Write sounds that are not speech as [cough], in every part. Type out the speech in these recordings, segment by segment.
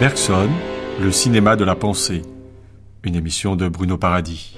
Bergson, le cinéma de la pensée. Une émission de Bruno Paradis.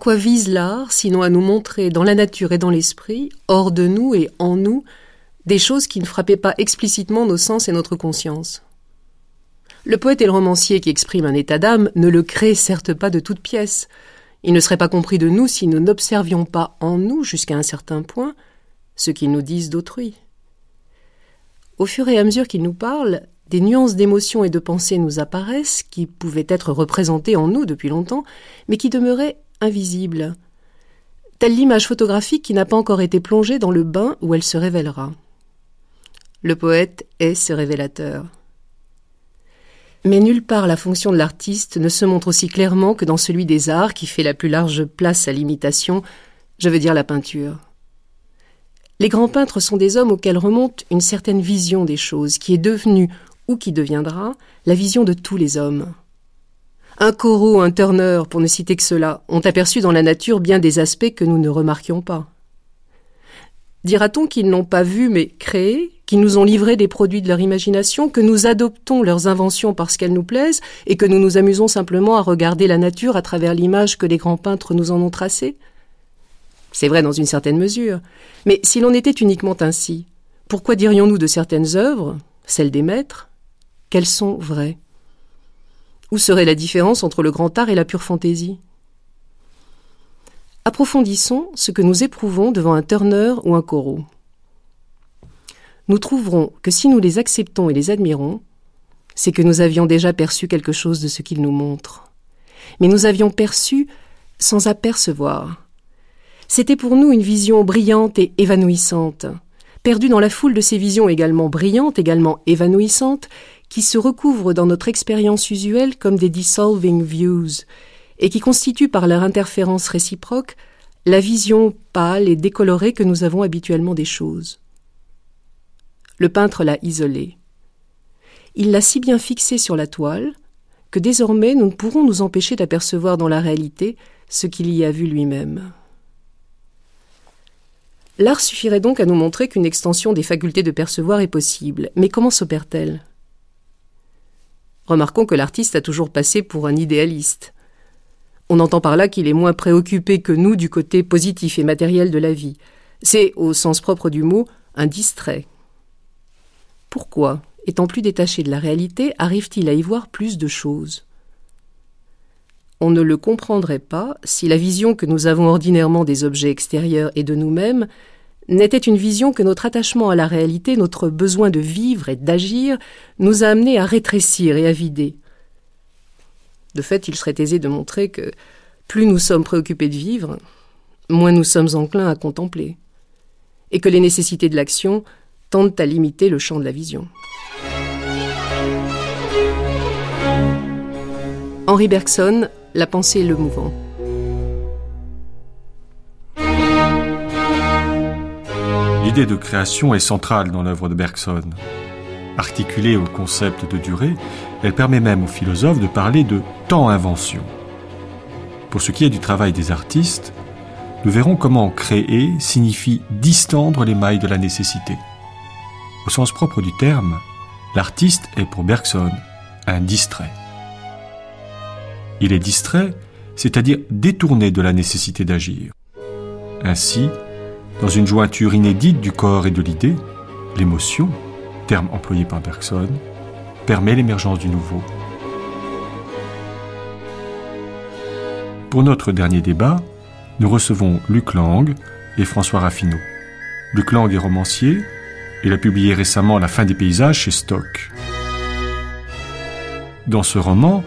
Quoi vise l'art, sinon à nous montrer dans la nature et dans l'esprit, hors de nous et en nous, des choses qui ne frappaient pas explicitement nos sens et notre conscience Le poète et le romancier qui expriment un état d'âme ne le créent certes pas de toute pièce. Il ne serait pas compris de nous si nous n'observions pas en nous, jusqu'à un certain point, ce qu'ils nous disent d'autrui. Au fur et à mesure qu'ils nous parlent, des nuances d'émotions et de pensées nous apparaissent, qui pouvaient être représentées en nous depuis longtemps, mais qui demeuraient invisible, telle l'image photographique qui n'a pas encore été plongée dans le bain où elle se révélera. Le poète est ce révélateur. Mais nulle part la fonction de l'artiste ne se montre aussi clairement que dans celui des arts qui fait la plus large place à l'imitation, je veux dire la peinture. Les grands peintres sont des hommes auxquels remonte une certaine vision des choses, qui est devenue, ou qui deviendra, la vision de tous les hommes. Un Corot, un Turner, pour ne citer que cela, ont aperçu dans la nature bien des aspects que nous ne remarquions pas. Dira-t-on qu'ils n'ont pas vu mais créé, qu'ils nous ont livré des produits de leur imagination, que nous adoptons leurs inventions parce qu'elles nous plaisent, et que nous nous amusons simplement à regarder la nature à travers l'image que les grands peintres nous en ont tracée? C'est vrai dans une certaine mesure. Mais si l'on était uniquement ainsi, pourquoi dirions-nous de certaines œuvres, celles des maîtres, qu'elles sont vraies? Où serait la différence entre le grand art et la pure fantaisie? Approfondissons ce que nous éprouvons devant un Turner ou un Corot. Nous trouverons que si nous les acceptons et les admirons, c'est que nous avions déjà perçu quelque chose de ce qu'ils nous montrent. Mais nous avions perçu sans apercevoir. C'était pour nous une vision brillante et évanouissante, perdue dans la foule de ces visions également brillantes, également évanouissantes, qui se recouvrent dans notre expérience usuelle comme des dissolving views, et qui constituent par leur interférence réciproque la vision pâle et décolorée que nous avons habituellement des choses. Le peintre l'a isolée. Il l'a si bien fixée sur la toile que désormais nous ne pourrons nous empêcher d'apercevoir dans la réalité ce qu'il y a vu lui-même. L'art suffirait donc à nous montrer qu'une extension des facultés de percevoir est possible, mais comment s'opère-t-elle? Remarquons que l'artiste a toujours passé pour un idéaliste. On entend par là qu'il est moins préoccupé que nous du côté positif et matériel de la vie. C'est, au sens propre du mot, un distrait. Pourquoi, étant plus détaché de la réalité, arrive-t-il à y voir plus de choses? On ne le comprendrait pas si la vision que nous avons ordinairement des objets extérieurs et de nous-mêmes n'était une vision que notre attachement à la réalité, notre besoin de vivre et d'agir, nous a amenés à rétrécir et à vider. De fait, il serait aisé de montrer que plus nous sommes préoccupés de vivre, moins nous sommes enclins à contempler, et que les nécessités de l'action tendent à limiter le champ de la vision. Henri Bergson, La pensée et le mouvant. L'idée de création est centrale dans l'œuvre de Bergson. Articulée au concept de durée, elle permet même aux philosophes de parler de temps-invention. Pour ce qui est du travail des artistes, nous verrons comment créer signifie distendre les mailles de la nécessité. Au sens propre du terme, l'artiste est pour Bergson un distrait. Il est distrait, c'est-à-dire détourné de la nécessité d'agir. Ainsi, dans une jointure inédite du corps et de l'idée, l'émotion, terme employé par Bergson, permet l'émergence du nouveau. Pour notre dernier débat, nous recevons Luc Lang et François Raffinot. Luc Lang est romancier. Il a publié récemment La fin des paysages chez Stock. Dans ce roman,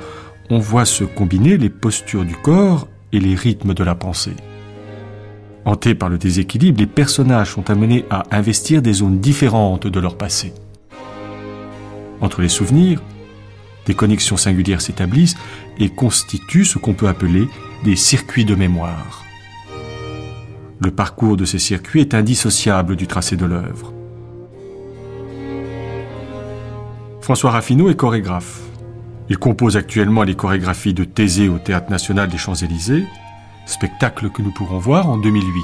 on voit se combiner les postures du corps et les rythmes de la pensée. Hantés par le déséquilibre, les personnages sont amenés à investir des zones différentes de leur passé. entre les souvenirs, des connexions singulières s'établissent et constituent ce qu'on peut appeler des circuits de mémoire. Le parcours de ces circuits est indissociable du tracé de l'œuvre. François Raffineau est chorégraphe. Il compose actuellement les chorégraphies de Thésée au Théâtre national des Champs-Élysées, spectacle que nous pourrons voir en 2008.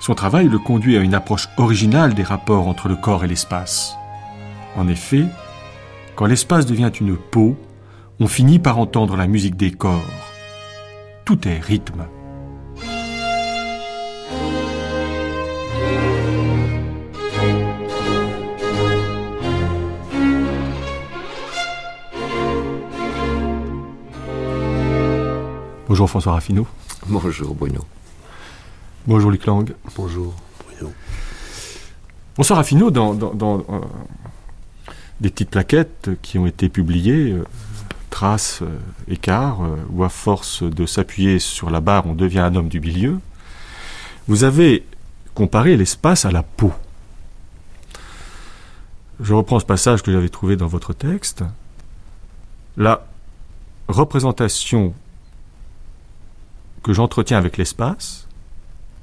Son travail le conduit à une approche originale des rapports entre le corps et l'espace. En effet, quand l'espace devient une peau, on finit par entendre la musique des corps. Tout est rythme. Bonjour François Raffineau. Bonjour Bruno. Bonjour Luc Lang. Bonjour Bruno. François Raffineau, dans, dans, euh, des petites plaquettes qui ont été publiées, euh, traces, euh, écarts, où à force de s'appuyer sur la barre, on devient un homme du milieu, vous avez comparé l'espace à la peau. Je reprends ce passage que j'avais trouvé dans votre texte. La représentation que j'entretiens avec l'espace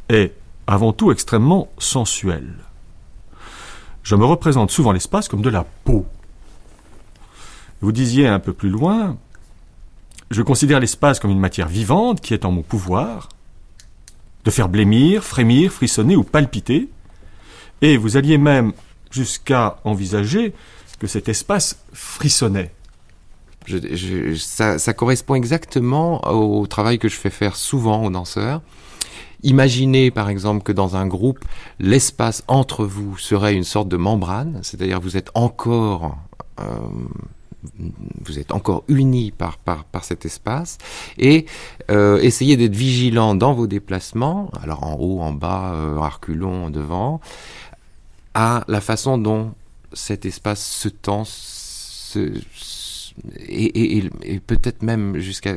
est avant tout extrêmement sensuel. Je me représente souvent l'espace comme de la peau. Vous disiez un peu plus loin, je considère l'espace comme une matière vivante qui est en mon pouvoir de faire blêmir, frémir, frissonner ou palpiter, et vous alliez même jusqu'à envisager que cet espace frissonnait ça, correspond exactement au travail que je fais faire souvent aux danseurs. Imaginez par exemple que dans un groupe, l'espace entre vous serait une sorte de membrane, c'est-à-dire vous êtes encore euh, vous êtes encore unis par, par, cet espace et euh, essayez d'être vigilant dans vos déplacements, alors en haut, en bas, euh, reculons, devant, à la façon dont cet espace se tend, se, et, peut-être même jusqu'à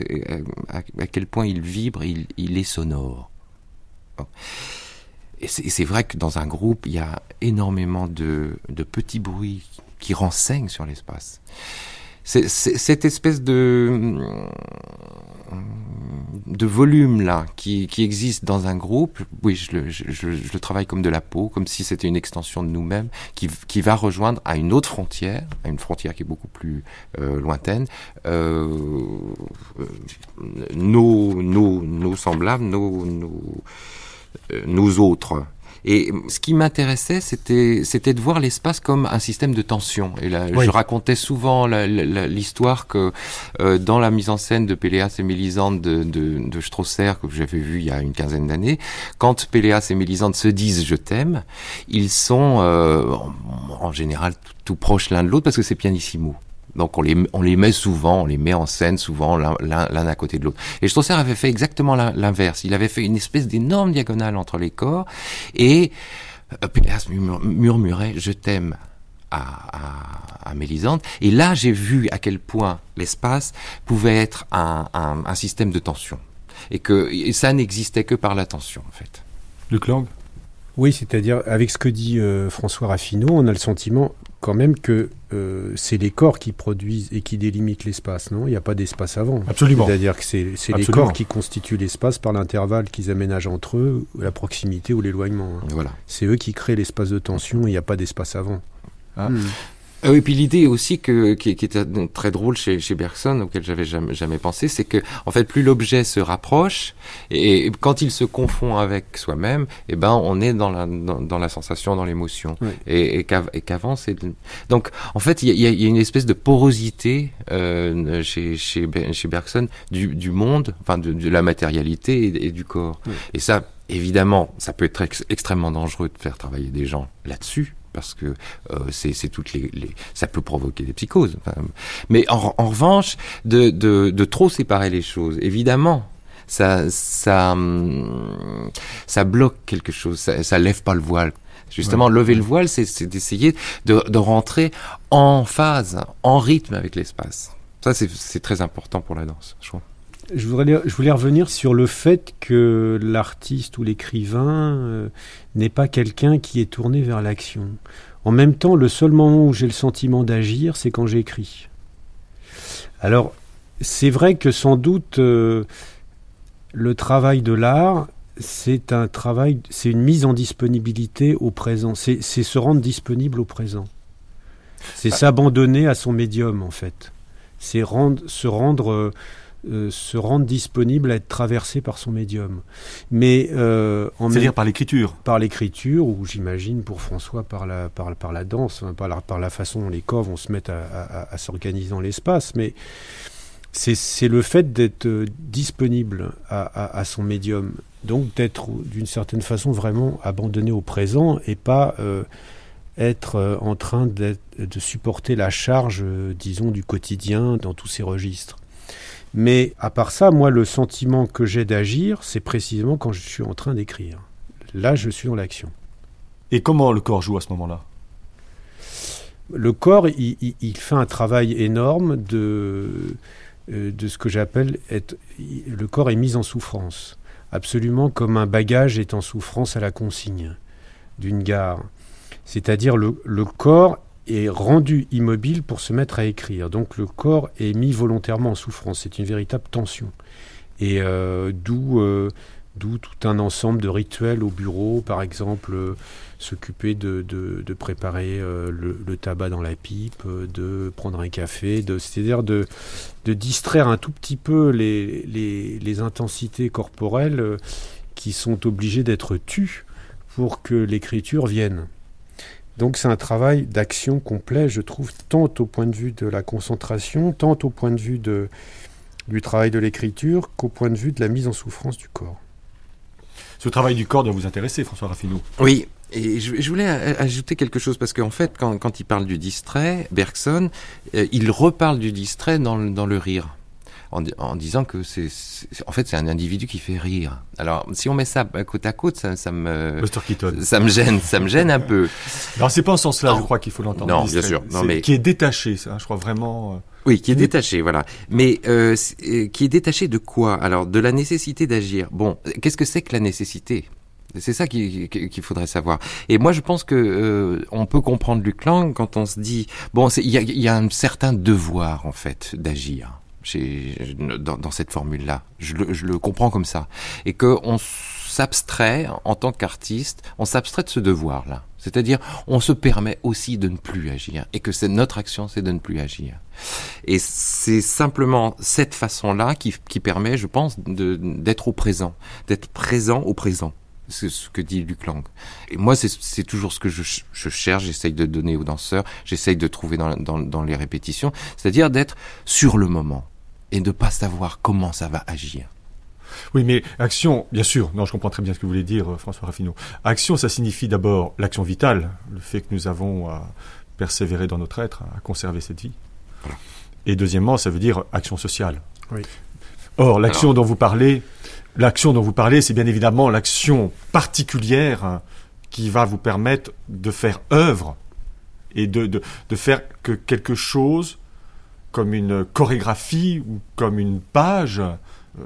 à, quel point il vibre, il, il est sonore. Et c'est vrai que dans un groupe, il y a énormément de, de petits bruits qui renseignent sur l'espace. Cette espèce de de volume là qui, qui, existe dans un groupe, oui, je le, je, je, le travaille comme de la peau, comme si c'était une extension de nous-mêmes qui, qui, va rejoindre à une autre frontière, à une frontière qui est beaucoup plus euh, lointaine, euh, euh, nos, nos, nos semblables, nos, nos, nos autres. Et ce qui m'intéressait, c'était, c'était de voir l'espace comme un système de tension. Et là, je racontais souvent l'histoire que euh, dans la mise en scène de Péléas et Mélisande de, de, de Strosser, que j'avais vu il y a une quinzaine d'années, quand Péléas et Mélisande se disent je t'aime, ils sont euh, en, général tout, tout proches l'un de l'autre parce que c'est pianissimo. Donc on les, on les met souvent, on les met en scène souvent l'un à côté de l'autre. Et Strasser avait fait exactement l'inverse. Il avait fait une espèce d'énorme diagonale entre les corps et euh, Péléas murmurait je t'aime à, à, à, Mélisande. Et là j'ai vu à quel point l'espace pouvait être un, un, un, système de tension et que ça n'existait que par la tension en fait. Luc Lang? Oui, c'est-à-dire avec ce que dit euh, François Raffineau, on a le sentiment quand même que euh, c'est les corps qui produisent et qui délimitent l'espace, non? Il n'y a pas d'espace avant. Absolument. C'est-à-dire que c'est les corps qui constituent l'espace par l'intervalle qu'ils aménagent entre eux, la proximité ou l'éloignement. Hein. Voilà. C'est eux qui créent l'espace de tension et il n'y a pas d'espace avant. Ah. Hmm. Euh, et puis l'idée aussi que, qui, qui, était très drôle chez, chez Bergson, auquel j'avais jamais, jamais pensé, c'est que en fait plus l'objet se rapproche et, quand il se confond avec soi-même, et eh ben on est dans la dans, dans la sensation, dans l'émotion. Et, et qu'avant c'est donc en fait il y a, y a, une espèce de porosité euh, chez, chez chez Bergson du, du monde, enfin de, de la matérialité et, et du corps. Et ça évidemment ça peut être extrêmement dangereux de faire travailler des gens là-dessus parce que euh, c'est toutes les, les, ça peut provoquer des psychoses. mais en, en revanche, de, de, de, trop séparer les choses, évidemment, ça, ça, hum, ça bloque quelque chose, ça, ça lève pas le voile. Justement, lever le voile, c'est d'essayer de, de rentrer en phase, en rythme avec l'espace. Ça, c'est très important pour la danse, je crois. Je voudrais, je voulais revenir sur le fait que l'artiste ou l'écrivain euh, n'est pas quelqu'un qui est tourné vers l'action. En même temps, le seul moment où j'ai le sentiment d'agir, c'est quand j'écris. Alors, c'est vrai que sans doute euh, le travail de l'art, c'est un travail, c'est une mise en disponibilité au présent. C'est se rendre disponible au présent. C'est ah. s'abandonner à son médium, en fait. C'est rendre, se rendre euh, euh, se rendre disponible à être traversé par son médium. Mais euh, c'est-à-dire par l'écriture. Par l'écriture, ou j'imagine pour François par la par, par la danse, par, la, par la façon dont les corps vont se mettre à, s'organiser dans l'espace. Mais c'est le fait d'être euh, disponible à, son médium, donc d'être d'une certaine façon vraiment abandonné au présent et pas être en train de supporter la charge, disons, du quotidien dans tous ces registres. Mais à part ça, moi, le sentiment que j'ai d'agir, c'est précisément quand je suis en train d'écrire. Là, je suis dans l'action. Et comment le corps joue à ce moment-là? Le corps, il, fait un travail énorme de, euh, de ce que j'appelle être. Le corps est mis en souffrance, absolument comme un bagage est en souffrance à la consigne d'une gare. C'est-à-dire le, le corps est rendu immobile pour se mettre à écrire. Donc le corps est mis volontairement en souffrance. C'est une véritable tension. Et euh, d'où euh, d'où tout un ensemble de rituels au bureau, par exemple euh, s'occuper de, de, préparer le, tabac dans la pipe, de prendre un café, c'est-à-dire de, de distraire un tout petit peu les, les, les intensités corporelles qui sont obligées d'être tues pour que l'écriture vienne. Donc c'est un travail d'action complet, je trouve, tant au point de vue de la concentration, tant au point de vue de, du travail de l'écriture qu'au point de vue de la mise en souffrance du corps. Ce travail du corps doit vous intéresser, François Raffineau. Oui, et je, voulais ajouter quelque chose parce qu'en fait, quand, il parle du distrait, Bergson, euh, il reparle du distrait dans le rire en, disant que c'est, en fait, c'est un individu qui fait rire. Alors, si on met ça côte à côte, ça, ça me, ça me gêne, ça me gêne un peu. Alors, c'est pas en ce sens-là, je crois qu'il faut l'entendre. Non, bien sûr. Non, mais qui est détaché, ça, je crois vraiment. Euh, oui, qui est détaché, voilà. Mais euh, euh, qui est détaché de quoi? Alors, de la nécessité d'agir. Bon, qu'est-ce que c'est que la nécessité? C'est ça qu'il faudrait savoir. Et moi, je pense que on peut comprendre Luc Lang quand on se dit bon, il y a, y a, un certain devoir en fait d'agir dans, dans, cette formule-là. Je je le, comprends comme ça. Et qu'on s'abstrait, en tant qu'artiste, on s'abstrait de ce devoir-là. C'est-à-dire, on se permet aussi de ne plus agir. Et que c'est notre action, c'est de ne plus agir. Et c'est simplement cette façon-là qui, qui permet, je pense, d'être au présent. D'être présent au présent. C'est ce que dit Luc Lang. Et moi, c'est toujours ce que je, je cherche, j'essaye de donner aux danseurs, j'essaye de trouver dans, dans, dans les répétitions, c'est-à-dire d'être sur le moment et de ne pas savoir comment ça va agir. Oui, mais action, bien sûr, non, je comprends très bien ce que vous voulez dire, euh, François Raffineau. Action, ça signifie d'abord l'action vitale, le fait que nous avons à persévérer dans notre être, à conserver cette vie. Et deuxièmement, ça veut dire action sociale. Oui. Or, l'action dont vous parlez, l'action dont vous parlez, c'est bien évidemment l'action particulière hein, qui va vous permettre de faire œuvre et de, de, de faire que quelque chose comme une chorégraphie ou comme une page euh,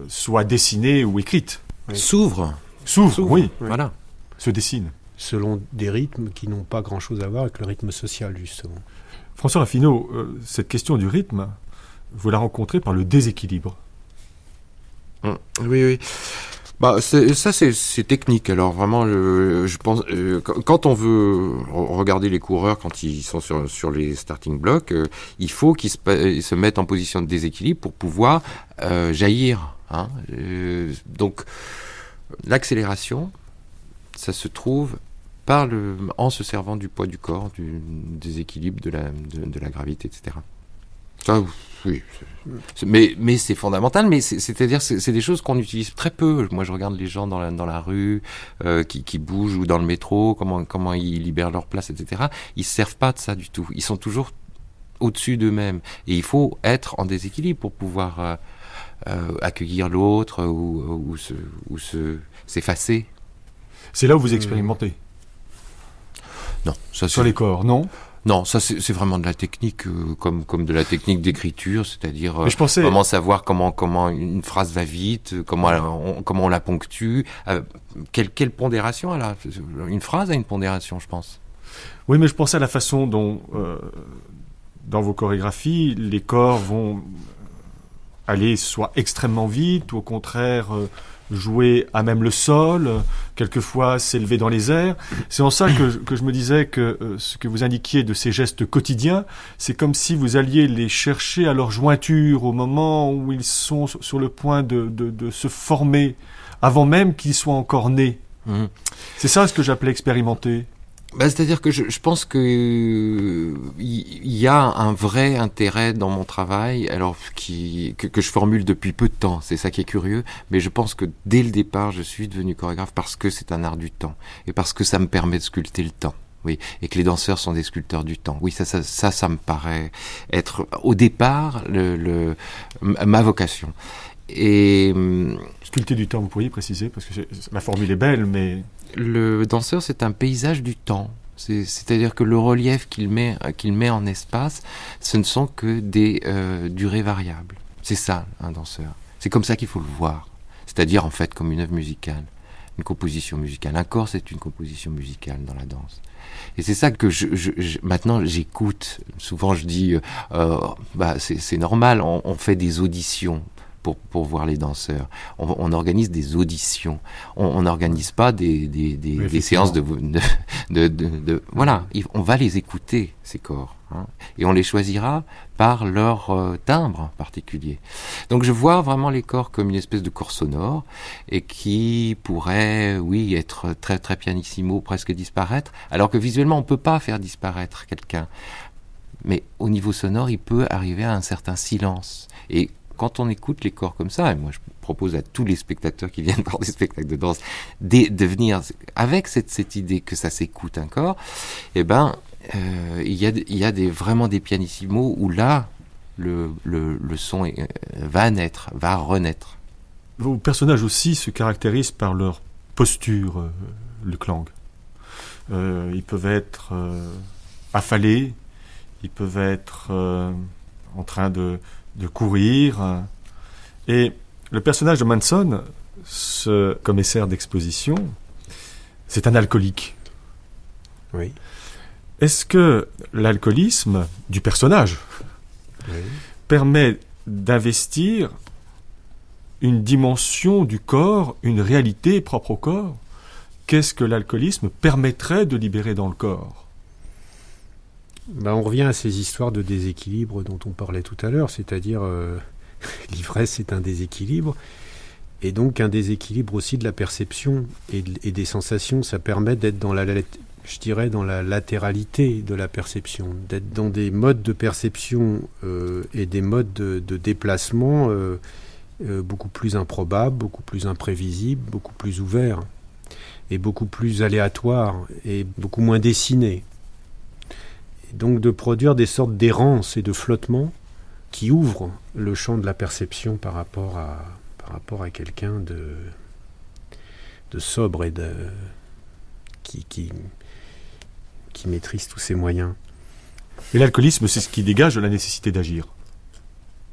soit dessinée ou écrite. S'ouvre. S'ouvre, oui. Voilà. Se dessine. Selon des rythmes qui n'ont pas grand-chose à voir avec le rythme social, justement. François Raffineau, euh, cette question du rythme, vous la rencontrez par le déséquilibre. Hum, oui, oui. Bah, ça, c'est technique. Alors vraiment, pense, euh, quand on veut regarder les coureurs quand ils sont sur, les starting blocks, euh, il faut qu'ils se, se, mettent en position de déséquilibre pour pouvoir euh, jaillir. Hein. donc, l'accélération, ça se trouve par le, en se servant du poids du corps, du déséquilibre, de la, de la gravité, etc. Ça, oui. Mais, mais c'est fondamental, mais c'est-à-dire c'est des choses qu'on utilise très peu. Moi, je regarde les gens dans la, dans la rue euh, qui, qui bougent ou dans le métro, comment, comment ils libèrent leur place, etc. Ils se servent pas de ça du tout. Ils sont toujours au-dessus d'eux-mêmes. Et il faut être en déséquilibre pour pouvoir euh, euh, accueillir l'autre ou, ou, se, ou se, s'effacer. C'est là où vous expérimentez Non, ça sur les corps, non? Non, ça c'est vraiment de la technique, euh, comme comme de la technique d'écriture, c'est-à-dire je pensais- vraiment savoir comment comment une phrase va vite, comment on, comment on la ponctue, euh, quelle quelle pondération elle a? Une phrase a une pondération, je pense. Oui, mais je pensais à la façon dont, euh, dans vos chorégraphies, les corps vont aller soit extrêmement vite, ou au contraire euh, jouer à même le sol, quelquefois s'élever dans les airs. C'est en ça que, je- que je me disais que euh, ce que vous indiquiez de ces gestes quotidiens, c'est comme si vous alliez les chercher à leur jointure au moment où ils sont sur le point de, de- de se former, avant même qu'ils soient encore nés. Mhm. C'est ça ce que j'appelais expérimenter. Bah, C'est-à-dire que je, je pense que euh, y, a un vrai intérêt dans mon travail, alors qui que, que je formule depuis peu de temps. C'est ça qui est curieux, mais je pense que dès le départ, je suis devenu chorégraphe parce que c'est un art du temps et parce que ça me permet de sculpter le temps. Oui, et que les danseurs sont des sculpteurs du temps. Oui, ça, ça, ça, ça me paraît être au départ le, le ma vocation. Et Sculpter du temps, vous pourriez préciser, parce que la formule est belle, mais le danseur, c'est un paysage du temps. C'est- C'est-à-dire que le relief qu'il met, qu'il met en espace, ce ne sont que des euh, durées variables. C'est ça, un danseur. C'est comme ça qu'il faut le voir. C'est-à-dire, en fait, comme une œuvre musicale, une composition musicale. Un corps, c'est une composition musicale dans la danse. Et c'est ça que je, je- je- maintenant j'écoute. Souvent, je dis, euh, euh, bah, c'est c'est normal, on, on fait des auditions. Pour, pour voir les danseurs. On, on organise des auditions. On n'organise pas des, des, séances de, de, de, de- de- Voilà, il- on va les écouter, ces corps. hein, et on les choisira par leur euh, timbre particulier. Donc je vois vraiment les corps comme une espèce de corps sonore et qui pourrait, oui, être très très pianissimo, presque disparaître, alors que visuellement on peut pas faire disparaître quelqu'un. Mais au niveau sonore, il peut arriver à un certain silence. Et quand on écoute les corps comme ça, et moi je propose à tous les spectateurs qui viennent [laughs] voir des spectacles de danse de, venir avec cette, idée que ça s'écoute un corps, eh ben euh, il y a, vraiment des pianissimos où là, le, son euh, va naître, va renaître. vos personnages aussi se caractérisent par leur posture, euh, le clang. Euh, ils peuvent être affalés, ils peuvent être en train de, de courir. et le personnage de Manson, ce commissaire d'exposition, c'est un alcoolique. Oui. Est-ce que l'alcoolisme du personnage oui. permet d'investir une dimension du corps, une réalité propre au corps? Qu'est-ce que l'alcoolisme permettrait de libérer dans le corps? Bah, on revient à ces histoires de déséquilibre dont on parlait tout à l'heure, c'est-à-dire euh, [laughs] l'ivresse c'est un déséquilibre, et donc un déséquilibre aussi de la perception et, de- et des sensations, ça permet d'être dans la, je dirais, dans la latéralité de la perception, d'être dans des modes de perception euh, et des modes de, déplacement euh, beaucoup plus improbables, beaucoup plus imprévisibles, beaucoup plus ouverts, et beaucoup plus aléatoires, et beaucoup moins dessinés donc de produire des sortes d'errance et de flottement qui ouvrent le champ de la perception par rapport à, par rapport à quelqu'un de, de sobre et de, qui, qui, qui maîtrise tous ses moyens. Et l'alcoolisme, c'est ce qui dégage de la nécessité d'agir.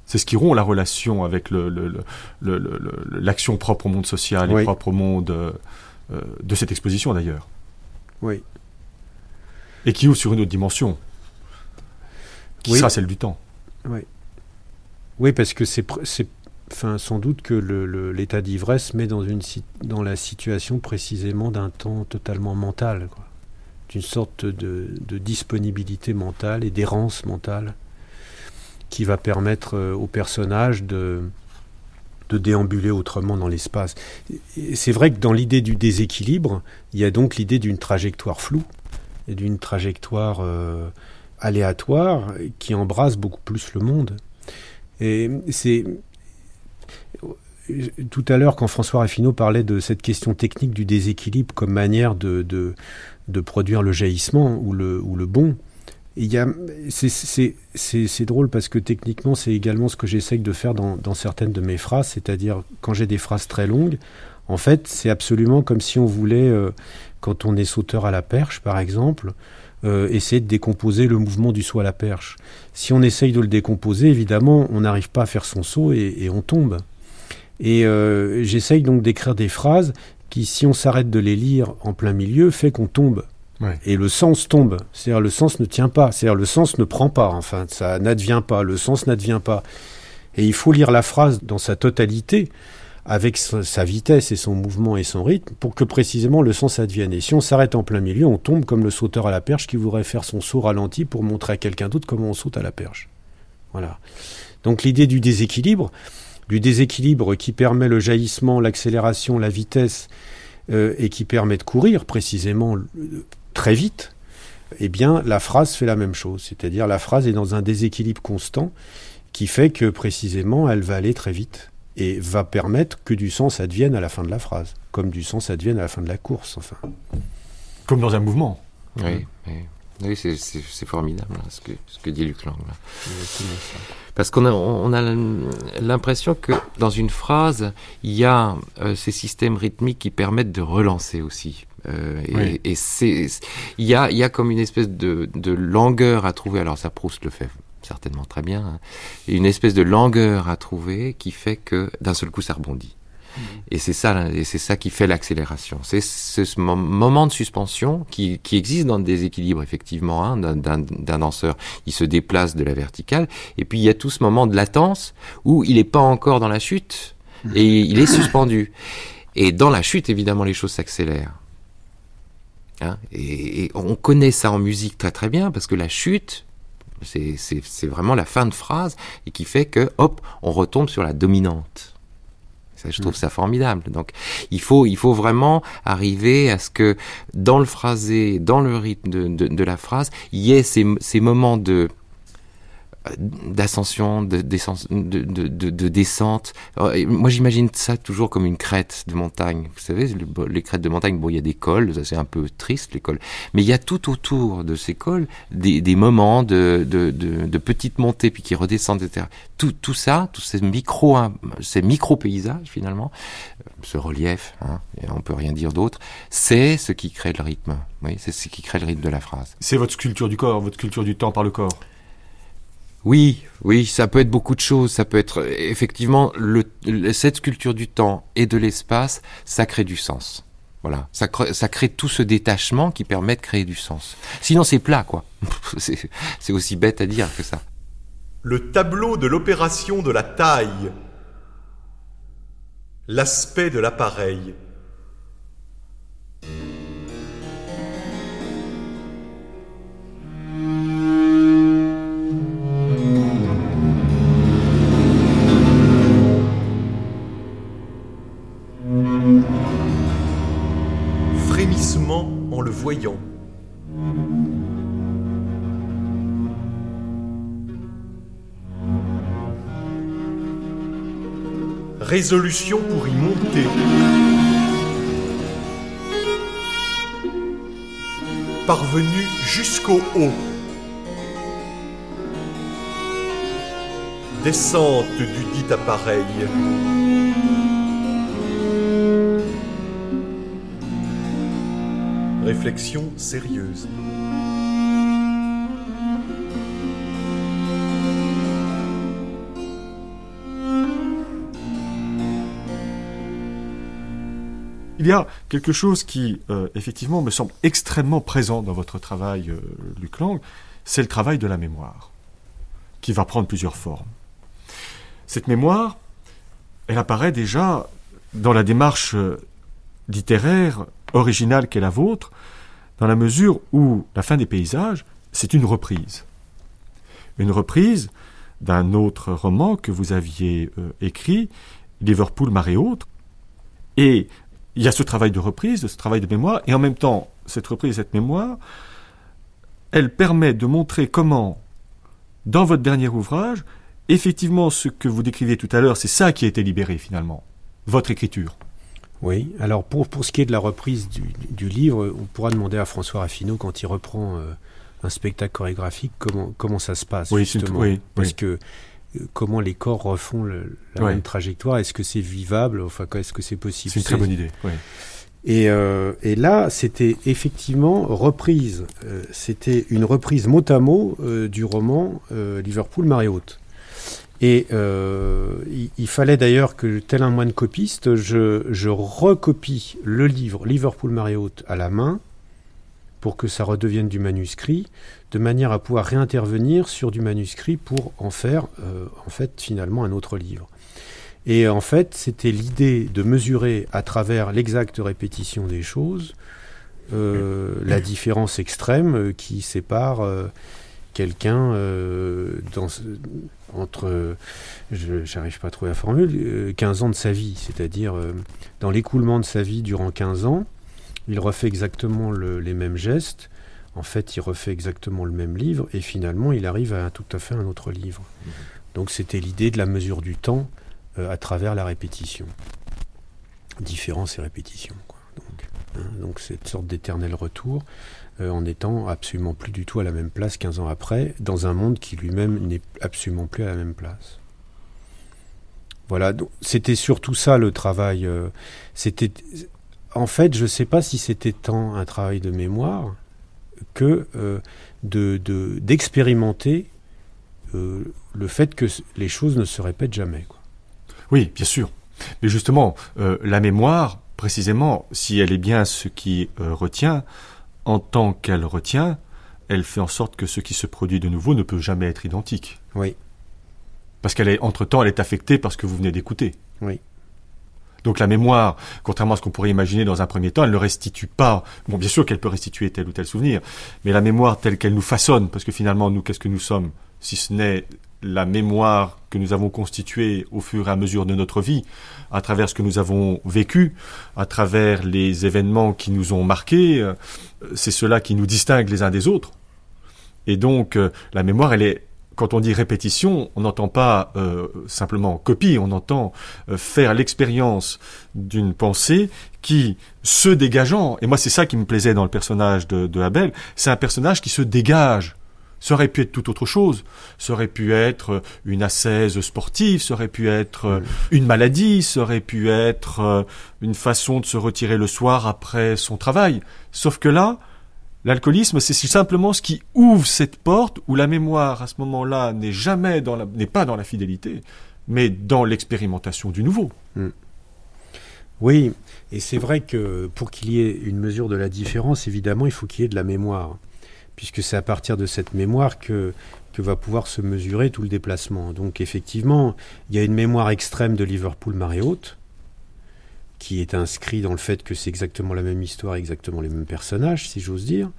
C'est ce qui rompt la relation avec le- le- le- l'action propre au monde social et Oui. propre au monde euh, de cette exposition d'ailleurs. Oui. Et qui ouvre sur une autre dimension, qui Oui. sera celle du temps. Oui, parce que c'est, enfin, sans doute que le- le- l'état d'ivresse met dans, une, dans la situation précisément d'un temps totalement mental, d'une sorte de, de disponibilité mentale et d'errance mentale qui va permettre euh, au personnage de, de déambuler autrement dans l'espace. C'est vrai que dans l'idée du déséquilibre, il y a donc l'idée d'une trajectoire floue et d'une trajectoire euh, aléatoire qui embrasse beaucoup plus le monde. Et c'est tout à l'heure quand François Raffinot parlait de cette question technique du déséquilibre comme manière de, de, produire le jaillissement ou le, ou le bon. C'est drôle parce que techniquement c'est également ce que j'essaye de faire dans, dans certaines de mes phrases, c'est-à-dire quand j'ai des phrases très longues, en fait c'est absolument comme si on voulait, euh, quand on est sauteur à la perche par exemple, euh, essayer de décomposer le mouvement du saut à la perche. Si on essaye de le décomposer, évidemment, on n'arrive pas à faire son saut et, on tombe. Et euh, j'essaye donc d'écrire des phrases qui, si on s'arrête de les lire en plein milieu, fait qu'on tombe. Et le sens tombe. C'est-à-dire le sens ne tient pas. C'est-à-dire le sens ne prend pas. Enfin, ça n'advient pas. Le sens n'advient pas. Et il faut lire la phrase dans sa totalité avec sa vitesse et son mouvement et son rythme pour que précisément le sens advienne. Et si on s'arrête en plein milieu, on tombe comme le sauteur à la perche qui voudrait faire son saut ralenti pour montrer à quelqu'un d'autre comment on saute à la perche. Voilà. Donc l'idée du déséquilibre, du déséquilibre qui permet le jaillissement, l'accélération, la vitesse euh, et qui permet de courir précisément très vite, eh bien la phrase fait la même chose. C'est-à-dire la phrase est dans un déséquilibre constant qui fait que précisément elle va aller très vite et va permettre que du sens advienne à la fin de la phrase, comme du sens advienne à la fin de la course, enfin. Comme dans un mouvement. Oui, oui. c'est formidable hein, ce, que, ce, que, dit Luc Lang. Parce qu'on a, on a l'impression que dans une phrase, il y a euh, ces systèmes rythmiques qui permettent de relancer aussi. Euh, et, c'est, il y a, il y a comme une espèce de, de longueur à trouver. Alors ça, Proust le fait certainement très bien, hein. une espèce de langueur à trouver qui fait que d'un seul coup ça rebondit. Mmh. Et c'est ça, et c'est ça qui fait l'accélération. C'est ce, moment de suspension qui, qui existe dans le déséquilibre effectivement hein, d'un danseur. Il se déplace de la verticale, et puis il y a tout ce moment de latence où il n'est pas encore dans la chute mmh. et il est suspendu. Et dans la chute, évidemment, les choses s'accélèrent. Hein et, et, on connaît ça en musique très très bien parce que la chute, c'est vraiment la fin de phrase et qui fait que, hop, on retombe sur la dominante. Ça, je trouve mm. ça formidable. Donc, il faut, il faut vraiment arriver à ce que dans le phrasé, dans le rythme de, de, de la phrase, il y ait ces, ces moments de, d'ascension, de, de, de, descente. moi, j'imagine ça toujours comme une crête de montagne. Vous savez, les crêtes de montagne, bon, il y a des cols, ça c'est un peu triste, les cols. Mais il y a tout autour de ces cols des, des moments de, de, petites montées, puis qui redescendent, etc. Tout, tout ça, tous ces micro, hein, ces micro paysages, finalement, ce relief, hein, et on peut rien dire d'autre, c'est ce qui crée le rythme. Oui, c'est ce qui crée le rythme de la phrase. C'est votre sculpture du corps, votre culture du temps par le corps. Oui, oui, ça peut être beaucoup de choses. Ça peut être effectivement cette sculpture du temps et de l'espace, ça crée du sens. Voilà, ça crée, ça crée tout ce détachement qui permet de créer du sens. Sinon, c'est plat, quoi. [laughs] c'est aussi bête à dire que ça. Le tableau de l'opération de la taille, l'aspect de l'appareil. En le voyant. Résolution pour y monter. Parvenu jusqu'au haut. Descente du dit appareil. Réflexion sérieuse. Il y a quelque chose qui, euh, effectivement, me semble extrêmement présent dans votre travail, euh, Luc Lang, c'est le travail de la mémoire, qui va prendre plusieurs formes. Cette mémoire, elle apparaît déjà dans la démarche euh, littéraire originale qu'est la vôtre, dans la mesure où la fin des paysages, c'est une reprise. Une reprise d'un autre roman que vous aviez euh, écrit, Liverpool, Marée Haute. Et il y a ce travail de reprise, ce travail de mémoire, et en même temps, cette reprise, cette mémoire, elle permet de montrer comment, dans votre dernier ouvrage, effectivement, ce que vous décriviez tout à l'heure, c'est ça qui a été libéré finalement, votre écriture. Oui, alors pour, pour ce qui est de la reprise du, du livre, on pourra demander à François Raffineau quand il reprend euh, un spectacle chorégraphique comment, comment ça se passe. Oui, justement. Oui, parce que euh, comment les corps refont la même trajectoire Est-ce que c'est vivable? Enfin, est-ce que c'est possible? C'est une très bonne idée. Et, euh, et là, c'était effectivement reprise. Euh, c'était une reprise mot à mot euh, du roman Liverpool Marriott. Et euh, il, fallait d'ailleurs que, tel un moine copiste, je, recopie le livre Liverpool Marriott à la main pour que ça redevienne du manuscrit, de manière à pouvoir réintervenir sur du manuscrit pour en faire, euh, en fait, finalement un autre livre. Et en fait, c'était l'idée de mesurer à travers l'exacte répétition des choses euh, la différence extrême qui sépare quelqu'un euh, entre, je j'arrive pas à trouver la formule, euh, 15 ans de sa vie, c'est-à-dire euh, dans l'écoulement de sa vie durant 15 ans, il refait exactement le- les mêmes gestes, en fait il refait exactement le même livre, et finalement il arrive à tout à fait un autre livre. Donc c'était l'idée de la mesure du temps euh, à travers la répétition. Différence et répétition. Quoi. Donc, hein, donc cette sorte d'éternel retour euh, en étant absolument plus du tout à la même place 15 ans après, dans un monde qui lui-même n'est absolument plus à la même place. Voilà, c'était surtout ça le travail. euh, c'était, en fait, je ne sais pas si c'était tant un travail de mémoire que euh, de, de- d'expérimenter euh, le fait que les choses ne se répètent jamais. Oui, bien sûr. Mais justement, euh, la mémoire, précisément, si elle est bien ce qui euh, retient, en tant qu'elle retient, elle fait en sorte que ce qui se produit de nouveau ne peut jamais être identique. Oui, Parce qu'elle est, entre-temps, elle est affectée par ce que vous venez d'écouter. oui, Donc la mémoire, contrairement à ce qu'on pourrait imaginer dans un premier temps, elle ne restitue pas. Bon, bien sûr qu'elle peut restituer tel ou tel souvenir, mais la mémoire telle qu'elle nous façonne, parce que finalement, nous, qu'est-ce que nous sommes Si ce n'est la mémoire que nous avons constituée au fur et à mesure de notre vie, à travers ce que nous avons vécu, à travers les événements qui nous ont marqués, euh, c'est cela qui nous distingue les uns des autres. Et donc, euh, la mémoire, elle est, quand on dit répétition, on n'entend pas euh, simplement copie, on entend faire l'expérience d'une pensée qui, se dégageant, et moi c'est ça qui me plaisait dans le personnage de Abel, c'est un personnage qui se dégage. Ça aurait pu être tout autre chose. Ça aurait pu être euh, une ascèse sportive, ça aurait pu être euh, une maladie, ça aurait pu être euh, une façon de se retirer le soir après son travail. Sauf que là, L'alcoolisme, c'est simplement ce qui ouvre cette porte où la mémoire, à ce moment-là, n'est jamais dans la, n'est pas dans la fidélité, mais dans l'expérimentation du nouveau. Oui, et c'est vrai que pour qu'il y ait une mesure de la différence, évidemment, il faut qu'il y ait de la mémoire, puisque c'est à partir de cette mémoire que, va pouvoir se mesurer tout le déplacement. Donc effectivement, il y a une mémoire extrême de Liverpool Marriott, qui est inscrit dans le fait que c'est exactement la même histoire, exactement les mêmes personnages, si j'ose dire.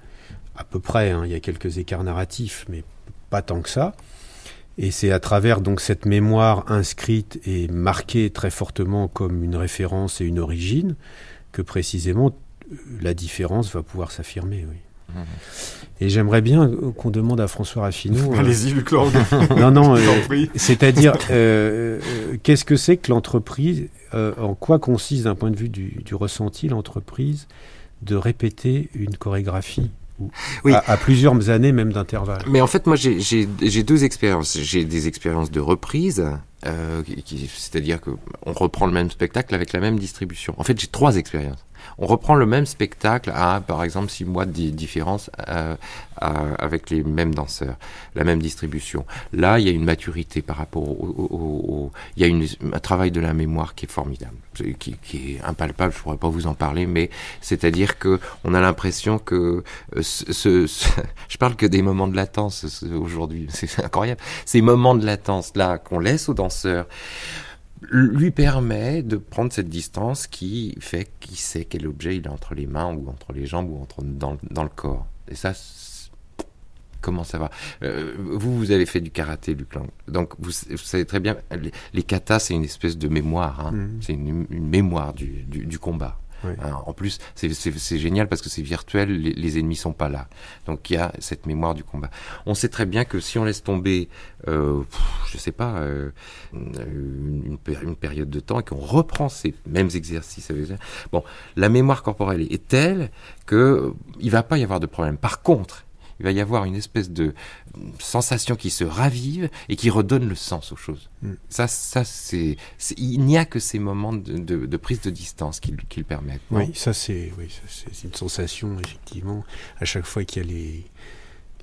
À peu près, hein, il y a quelques écarts narratifs, mais pas tant que ça. Et c'est à travers donc cette mémoire inscrite et marquée très fortement comme une référence et une origine que précisément la différence va pouvoir s'affirmer. Et j'aimerais bien qu'on demande à François Raffineau. euh, Allez-y, Luc Lang. [laughs] non, non, Je euh, c'est-à-dire, euh, euh, qu'est-ce que c'est que l'entreprise euh, En quoi consiste, d'un point de vue du, du ressenti, l'entreprise de répéter une chorégraphie Oui. à, à plusieurs années même d'intervalle? Mais en fait, moi, j'ai- deux expériences. J'ai des expériences de reprise, euh, qui- qui- c'est-à-dire que on reprend le même spectacle avec la même distribution. En fait, j'ai trois expériences. On reprend le même spectacle à, par exemple, six mois de di- différence euh, à- avec les mêmes danseurs, la même distribution. Là, il y a une maturité par rapport au, au- au- il y a une, un travail de la mémoire qui est formidable, qui, qui est impalpable. Je pourrais pas vous en parler, mais c'est-à-dire que on a l'impression que euh, ce, ce- [laughs] je parle que des moments de latence ce- aujourd'hui, [laughs] c'est incroyable. Ces moments de latence là qu'on laisse au danseur lui permet de prendre cette distance qui fait qu'il sait quel objet il a entre les mains ou entre les jambes ou entre dans, le- dans le corps. Et ça, comment ça va? Euh, Vous, vous avez fait du karaté, Luc Lang. Donc, vous, vous savez très bien, les, les katas, c'est une espèce de mémoire. hein. Mhm. C'est une, une mémoire du, du, du combat. Hein, en plus, c'est- génial parce que c'est virtuel, les, ennemis sont pas là. Donc il y a cette mémoire du combat. On sait très bien que si on laisse tomber, euh, je sais pas, euh, une, une péri- une période de temps et qu'on reprend ces mêmes exercices, bon, la mémoire corporelle est telle que il va pas y avoir de problème. Par contre, Il va y avoir une espèce de sensation qui se ravive et qui redonne le sens aux choses. Mm. Ça, ça c'est, il n'y a que ces moments de, de- de prise de distance qui, le- qui le permettent. Oui, ça c'est oui, c'est- une sensation effectivement. À chaque fois qu'il y a les,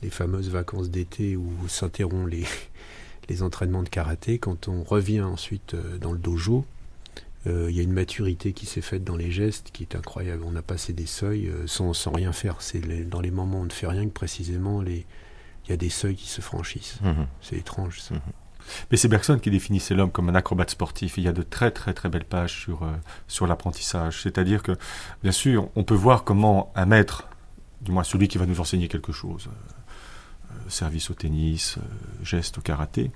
les fameuses vacances d'été où s'interrompent les, [laughs] les entraînements de karaté, quand on revient ensuite euh, dans le dojo, il y a une maturité qui s'est faite dans les gestes qui est incroyable. On a passé des seuils euh, sans, sans rien faire. C'est dans les moments où on ne fait rien que précisément les, il y a des seuils qui se franchissent. Mhm. C'est étrange ça. Mais c'est Bergson qui définissait l'homme comme un acrobate sportif. Il y a de très très très belles pages sur, euh, sur l'apprentissage. C'est-à-dire que, bien sûr, on peut voir comment un maître, du moins celui qui va nous enseigner quelque chose, euh, euh, service au tennis, euh, geste au karaté,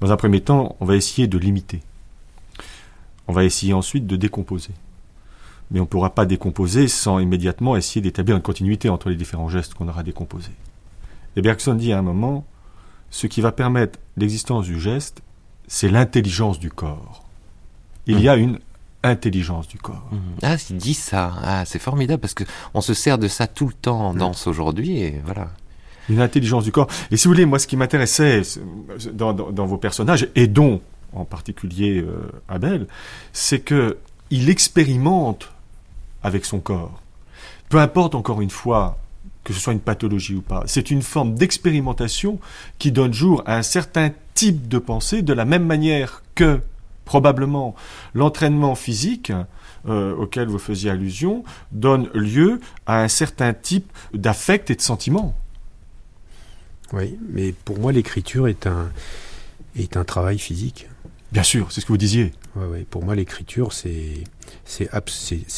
dans un premier temps, on va essayer de l'imiter. On va essayer ensuite de décomposer. Mais on ne pourra pas décomposer sans immédiatement essayer d'établir une continuité entre les différents gestes qu'on aura décomposés. Et Bergson dit à un moment, ce qui va permettre l'existence du geste, c'est l'intelligence du corps. Il y a une intelligence du corps. Mhm. Ah, il dit ça. Ah, c'est formidable parce que on se sert de ça tout le temps en Mm. danse aujourd'hui et voilà. Une intelligence du corps. Et si vous voulez, moi, ce qui m'intéressait c'est- dans, dans- dans vos personnages, et dont en particulier euh, Abel, c'est que il expérimente avec son corps. Peu importe encore une fois que ce soit une pathologie ou pas, c'est une forme d'expérimentation qui donne jour à un certain type de pensée, de la même manière que probablement l'entraînement physique euh, auquel vous faisiez allusion donne lieu à un certain type d'affect et de sentiment. Oui, mais pour moi l'écriture est un est un travail physique. Bien sûr, c'est ce que vous disiez. Ouais, ouais. Pour moi, l'écriture, c'est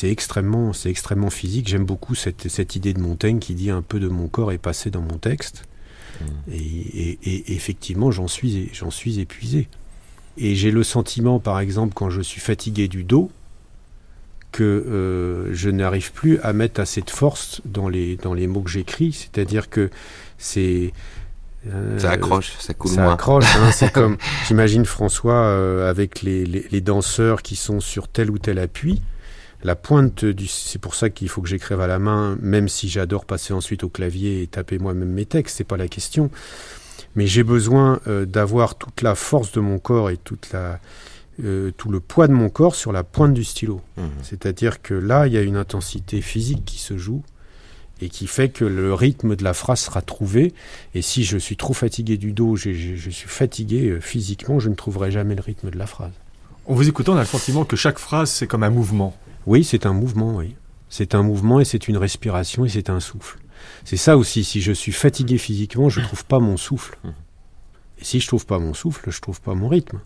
extrêmement, c'est extrêmement physique. J'aime beaucoup cette, cette idée de Montaigne qui dit un peu de mon corps est passé dans mon texte. Et, et- et effectivement, j'en suis, j'en suis épuisé. Et j'ai le sentiment, par exemple, quand je suis fatigué du dos, que euh, je n'arrive plus à mettre assez de force dans les, dans les mots que j'écris. C'est-à-dire que c'est... euh, Ça accroche, ça coule ça moins. accroche, hein, c'est [laughs] comme, j'imagine François euh, avec les, les- les danseurs qui sont sur tel ou tel appui. La pointe du, c'est pour ça qu'il faut que j'écrive à la main, même si j'adore passer ensuite au clavier et taper moi-même mes textes, c'est pas la question. Mais j'ai besoin euh, d'avoir toute la force de mon corps et toute la, tout le poids de mon corps sur la pointe du stylo. Mhm. C'est-à-dire que là, il y a une intensité physique qui se joue et qui fait que le rythme de la phrase sera trouvé. Et si je suis trop fatigué du dos, je suis fatigué euh, physiquement, je ne trouverai jamais le rythme de la phrase. En vous écoutant, on a le sentiment que chaque phrase, c'est comme un mouvement. Oui, c'est un mouvement, oui. C'est un mouvement et c'est une respiration et c'est un souffle. C'est ça aussi, si je suis fatigué physiquement, je ne trouve pas mon souffle. Et si je trouve pas mon souffle, je trouve pas mon rythme.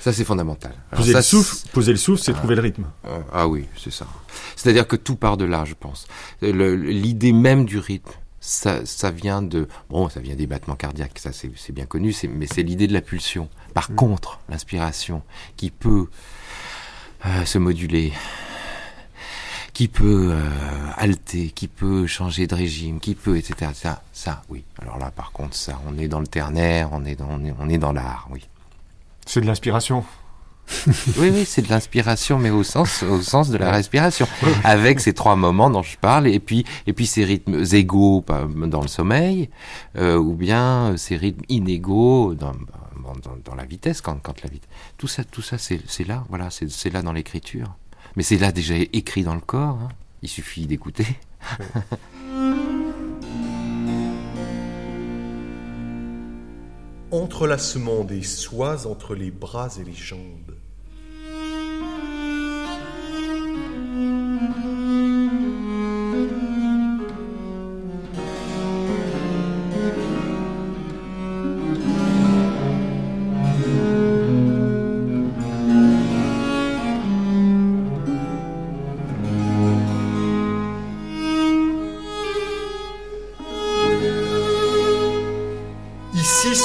Ça, c'est fondamental. Alors Poser ça, le souffle, poser le souffle, c'est Ah. trouver le rythme. Ah oui, c'est ça. C'est-à-dire que tout part de là, je pense. L'idée même du rythme, ça, ça vient de... Bon, ça vient des battements cardiaques, ça c'est bien connu, mais c'est l'idée de la pulsion. Par contre, l'inspiration, qui peut euh, se moduler, qui peut euh, halter, qui peut changer de régime, qui peut, etc. Ça, ça, oui. Alors là, par contre, ça, on est dans le ternaire, on est dans, on est, on est dans l'art, oui. C'est de l'inspiration. [laughs] Oui, oui, c'est de l'inspiration, mais au sens, au sens de la respiration, [laughs] avec ces trois moments dont je parle, et puis, et puis ces rythmes égaux dans le sommeil, euh, ou bien ces rythmes inégaux dans, dans, dans la vitesse, quand, quand la vitesse. Tout ça, tout ça, c'est là, voilà, c'est c'est là dans l'écriture. Mais c'est là déjà écrit dans le corps. hein. Il suffit d'écouter. [laughs] Entrelacement des soies entre les bras et les jambes.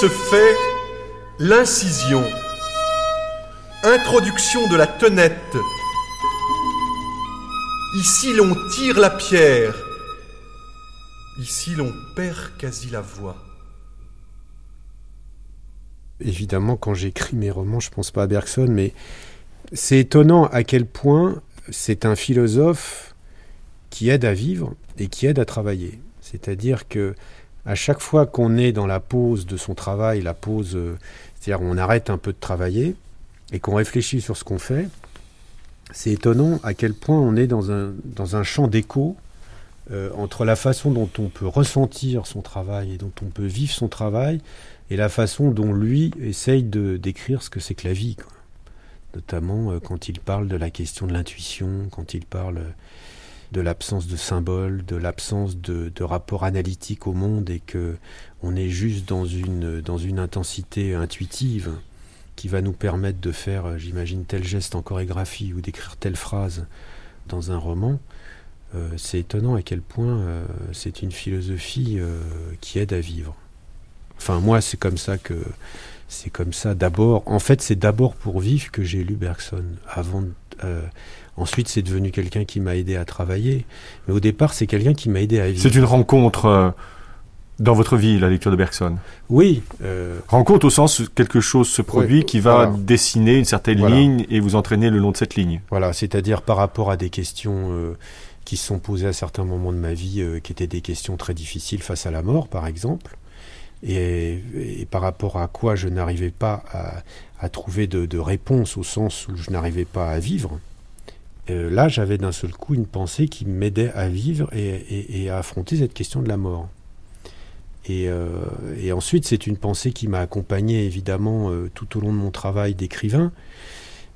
Fait l'incision. Introduction de la tenette. Ici l'on tire la pierre. Ici l'on perd quasi la voix. Évidemment, quand j'écris mes romans, je pense pas à Bergson, mais c'est étonnant à quel point c'est un philosophe qui aide à vivre et qui aide à travailler. C'est-à-dire que à chaque fois qu'on est dans la pause de son travail, la pause, euh, c'est-à-dire on arrête un peu de travailler et qu'on réfléchit sur ce qu'on fait, c'est étonnant à quel point on est dans un, dans champ d'écho euh, entre la façon dont on peut ressentir son travail et dont on peut vivre son travail et la façon dont lui essaye de décrire ce que c'est que la vie. Notamment euh, quand il parle de la question de l'intuition, quand il parle de l'absence de symboles, de l'absence de, de, rapport analytique au monde et que on est juste dans une, intensité intuitive qui va nous permettre de faire, euh, j'imagine, tel geste en chorégraphie ou d'écrire telle phrase dans un roman. Euh, c'est étonnant à quel point euh, c'est une philosophie qui aide à vivre. Enfin, moi, c'est comme ça que c'est comme ça. D'abord, en fait, c'est d'abord pour vivre que j'ai lu Bergson. Avant, ensuite, c'est devenu quelqu'un qui m'a aidé à travailler. Mais au départ, c'est quelqu'un qui m'a aidé à vivre. C'est une rencontre euh, dans votre vie, la lecture de Bergson. Oui. euh, Rencontre au sens où quelque chose se produit qui va voilà. dessiner une certaine Voilà. ligne et vous entraîner le long de cette ligne. Voilà, c'est-à-dire par rapport à des questions euh, qui se sont posées à certains moments de ma vie, qui étaient des questions très difficiles face à la mort, par exemple, et, et par rapport à quoi je n'arrivais pas à, à trouver de, de réponse au sens où je n'arrivais pas à vivre. Euh, là, j'avais d'un seul coup une pensée qui m'aidait à vivre et, à affronter cette question de la mort. Et, euh, et ensuite, c'est une pensée qui m'a accompagné évidemment euh, tout au long de mon travail d'écrivain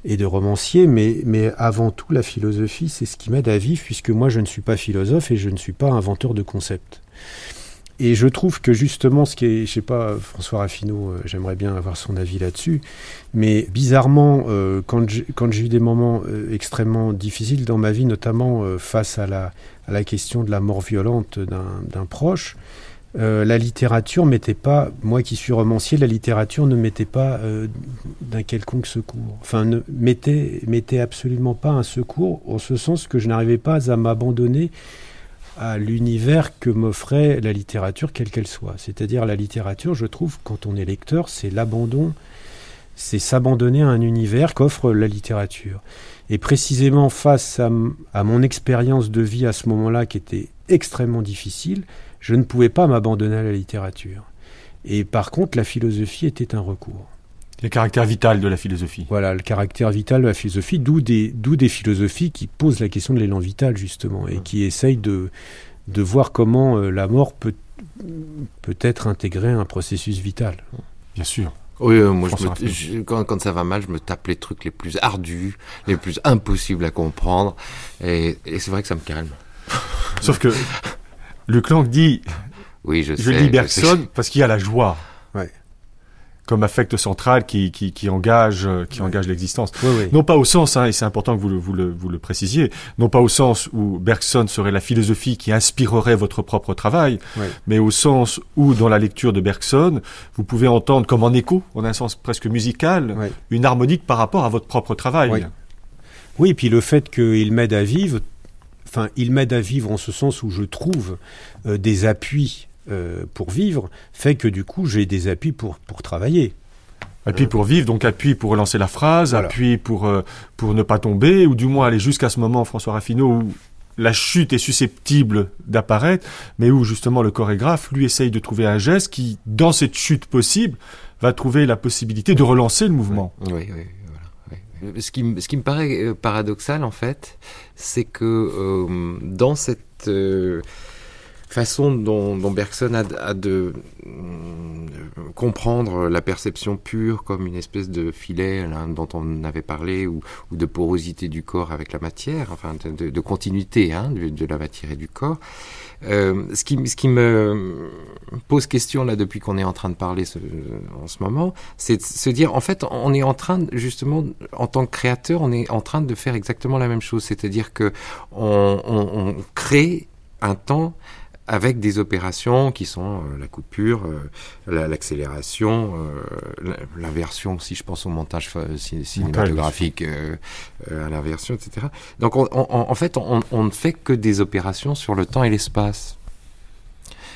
et de romancier, mais, mais avant tout, la philosophie, c'est ce qui m'aide à vivre, puisque moi, je ne suis pas philosophe et je ne suis pas inventeur de concepts. Et je trouve que justement, ce qui est, je sais pas, François Raffineau, j'aimerais bien avoir son avis là-dessus, mais bizarrement, euh, quand j'ai eu des moments euh, extrêmement difficiles dans ma vie, notamment euh, face à la, question de la mort violente d'un proche, la littérature m'était pas, moi qui suis romancier, la littérature ne m'était pas d'un quelconque secours. Enfin, ne m'était absolument pas un secours, en ce sens que je n'arrivais pas à m'abandonner à l'univers que m'offrait la littérature, quelle qu'elle soit. C'est-à-dire la littérature, je trouve, quand on est lecteur, c'est l'abandon, c'est s'abandonner à un univers qu'offre la littérature. Et précisément face à, à mon expérience de vie à ce moment-là, qui était extrêmement difficile, je ne pouvais pas m'abandonner à la littérature. Et par contre, la philosophie était un recours. Le caractère vital de la philosophie. Voilà, le caractère vital de la philosophie, d'où des, d'où des philosophies qui posent la question de l'élan vital, justement, et qui essayent de, de voir comment euh, la mort peut, peut être intégrée à un processus vital. Bien sûr. Oui, euh, moi, je me- je- quand, quand ça va mal, je me tape les trucs les plus ardus, les plus impossibles à comprendre. Et, et c'est vrai que ça me calme. [laughs] Sauf que Luc Lang dit Oui, je, Je sais. lis sais. Bergson parce qu'il y a la joie. Ouais. Comme affect central qui, qui, qui engage, euh, qui Ouais. engage l'existence. Non pas au sens, hein, et c'est important que vous le, vous, le, vous le précisiez, non pas au sens où Bergson serait la philosophie qui inspirerait votre propre travail, mais au sens où, dans la lecture de Bergson, vous pouvez entendre comme en écho, en un sens presque musical, une harmonique par rapport à votre propre travail. Oui, puis le fait qu'il m'aide à vivre, enfin, il m'aide à vivre en ce sens où je trouve euh, des appuis euh, pour vivre, fait que du coup, j'ai des appuis pour, pour travailler. Appui pour vivre, donc appui pour relancer la phrase, Voilà. appui pour, euh, pour ne pas tomber, ou du moins aller jusqu'à ce moment, François Raffineau, où la chute est susceptible d'apparaître, mais où justement le chorégraphe, lui, essaye de trouver un geste qui, dans cette chute possible, va trouver la possibilité de relancer le mouvement. Oui, oui, voilà. oui. Ce qui, me- ce qui me paraît euh, paradoxal, en fait, c'est que euh, dans cette euh, façon dont, dont Bergson a, a de comprendre la perception pure comme une espèce de filet là, dont on avait parlé, ou, ou de porosité du corps avec la matière, enfin de, de- continuité hein, de, de la matière et du corps, euh, ce, qui, ce qui me pose question là depuis qu'on est en train de parler ce- en ce moment, c'est de se dire en fait on est en train justement en tant que créateur on est en train de faire exactement la même chose. C'est-à-dire que on, on- on crée un temps avec des opérations qui sont euh, la coupure, euh, la- l'accélération, euh, l'inversion, si je pense au montage cinématographique, à l'inversion, etc. Donc on- on- en fait, on, on ne fait que des opérations sur le temps et l'espace.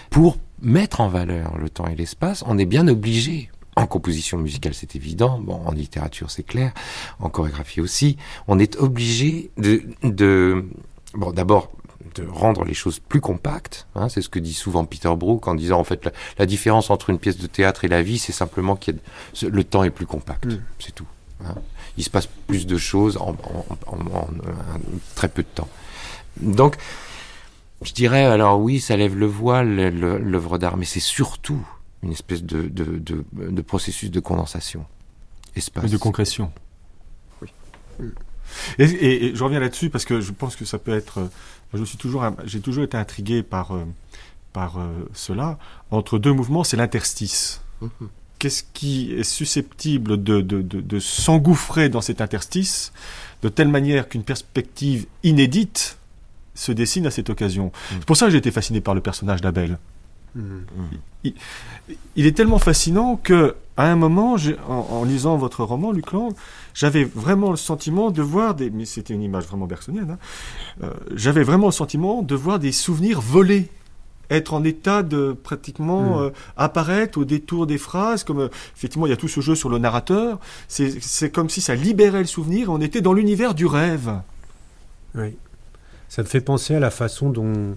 Pour mettre en valeur le temps et l'espace, on est bien obligé. En composition musicale, c'est évident. Bon, en littérature, c'est clair. En chorégraphie aussi, on est obligé de, de bon, d'abord de rendre les choses plus compactes. Hein, c'est ce que dit souvent Peter Brook en disant en fait la, différence entre une pièce de théâtre et la vie, c'est simplement que le temps est plus compact. Mm. C'est tout. Hein. Il se passe plus de choses en, très peu de temps. Donc, je dirais alors oui, ça lève le voile l'œuvre d'art, mais c'est surtout une espèce de, de, processus de condensation. Espace. de concrétion. Oui. Et, je reviens là-dessus parce que je pense que ça peut être. Euh, je suis toujours, j'ai toujours été intrigué par euh, par euh, cela. Entre deux mouvements, c'est l'interstice. Mhm. Qu'est-ce qui est susceptible de, de, de, s'engouffrer dans cet interstice de telle manière qu'une perspective inédite se dessine à cette occasion? Mhm. C'est pour ça que j'ai été fasciné par le personnage d'Abel. Il, est tellement fascinant que, à un moment, en, lisant votre roman, Luc Lang, j'avais vraiment le sentiment de voir des, mais c'était une image vraiment hein, euh, j'avais vraiment le sentiment de voir des souvenirs volés être en état de pratiquement hmm. euh, apparaître au détour des phrases, comme euh, effectivement il y a tout ce jeu sur le narrateur, c'est comme si ça libérait le souvenir, on était dans l'univers du rêve. Oui. Ça me fait penser à la façon dont,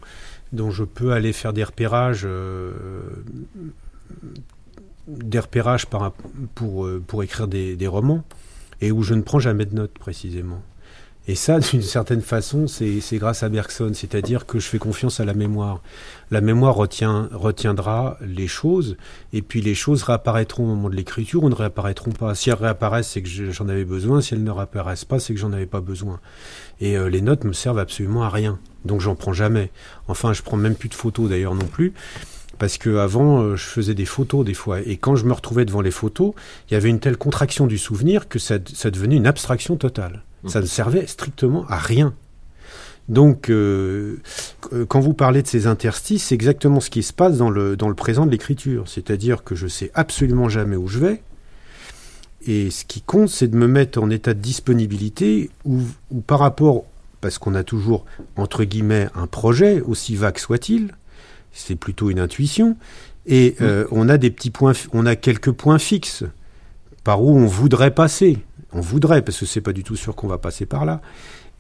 dont je peux aller faire des repérages, des repérages pour, pour écrire des romans et où je ne prends jamais de notes précisément. Et ça, [laughs] d'une certaine façon, c'est grâce à Bergson, c'est-à-dire que je fais confiance à la mémoire. La mémoire retiendra les choses, et puis les choses réapparaîtront au moment de l'écriture ou ne réapparaîtront pas. Si elles réapparaissent, c'est que j'en avais besoin, si elles ne réapparaissent pas, c'est que j'en avais pas besoin. Et euh, les notes me servent absolument à rien, donc j'en prends jamais. Enfin, je prends même plus de photos d'ailleurs non plus parce que avant euh, je faisais des photos des fois et quand je me retrouvais devant les photos, il y avait une telle contraction du souvenir que ça, devenait une abstraction totale. Mmh. Ça ne servait strictement à rien. Donc, euh, quand vous parlez de ces interstices, c'est exactement ce qui se passe dans le, dans le présent de l'écriture. C'est-à-dire que je sais absolument jamais où je vais. Et ce qui compte, c'est de me mettre en état de disponibilité ou par rapport, parce qu'on a toujours, entre guillemets, un projet, aussi vague soit-il, c'est plutôt une intuition. Et euh, on a des petits points, on a quelques points fixes par où on voudrait passer. On voudrait, parce que c'est pas du tout sûr qu'on va passer par là.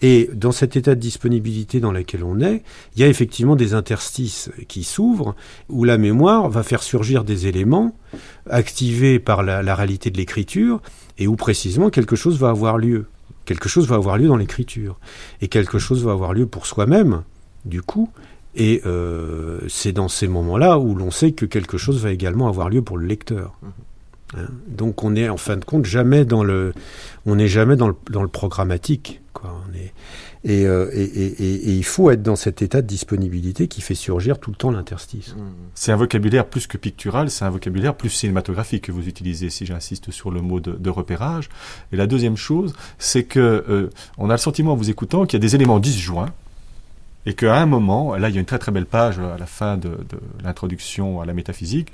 Et dans cet état de disponibilité dans lequel on est, il y a effectivement des interstices qui s'ouvrent, où la mémoire va faire surgir des éléments activés par la, réalité de l'écriture, et où précisément quelque chose va avoir lieu. Quelque chose va avoir lieu dans l'écriture. Et quelque chose va avoir lieu pour soi-même, du coup, et euh, c'est dans ces moments-là où l'on sait que quelque chose va également avoir lieu pour le lecteur. Hein. Donc on est en fin de compte jamais dans le, on n'est jamais dans le, dans le programmatique. Quoi. Est, et, euh, et, et, et, il faut être dans cet état de disponibilité qui fait surgir tout le temps l'interstice. Mhm. C'est un vocabulaire plus que pictural, c'est un vocabulaire plus cinématographique que vous utilisez, si j'insiste sur le mot de, de, repérage. Et la deuxième chose, c'est que euh, on a le sentiment en vous écoutant qu'il y a des éléments disjoints et qu'à un moment, là il y a une très très belle page à la fin de, l'introduction à la métaphysique,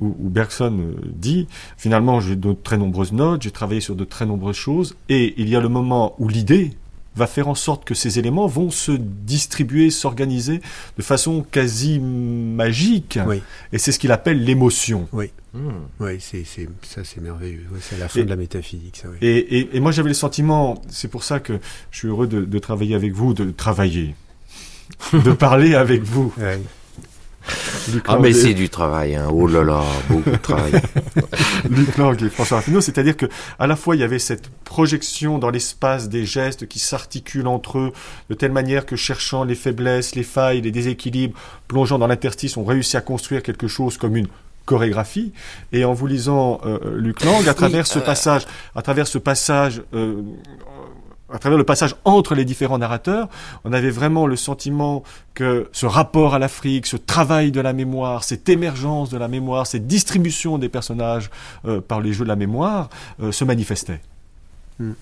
où, Bergson euh, dit, finalement j'ai de très nombreuses notes, j'ai travaillé sur de très nombreuses choses, et il y a le moment où l'idée va faire en sorte que ces éléments vont se distribuer, s'organiser de façon quasi magique. Et c'est ce qu'il appelle l'émotion. Oui. Hmm. Oui, c'est, ça c'est merveilleux. c'est la fin de la métaphysique. Ça, et, et, moi j'avais le sentiment, c'est pour ça que je suis heureux de, de travailler avec vous, de travailler [laughs] de parler avec vous. ah mais c'est du travail, hein. oh là là, beaucoup de travail. [laughs] Luc Lang et François Raffinot, c'est-à-dire que à la fois il y avait cette projection dans l'espace des gestes qui s'articulent entre eux de telle manière que cherchant les faiblesses, les failles, les déséquilibres, plongeant dans l'interstice, on réussit à construire quelque chose comme une chorégraphie. Et en vous lisant euh, Luc Lang, à travers ce euh, passage, à travers ce passage euh, à travers le passage entre les différents narrateurs, on avait vraiment le sentiment que ce rapport à l'Afrique, ce travail de la mémoire, cette émergence de la mémoire, cette distribution des personnages euh, par les jeux de la mémoire euh, se manifestait. Hmm.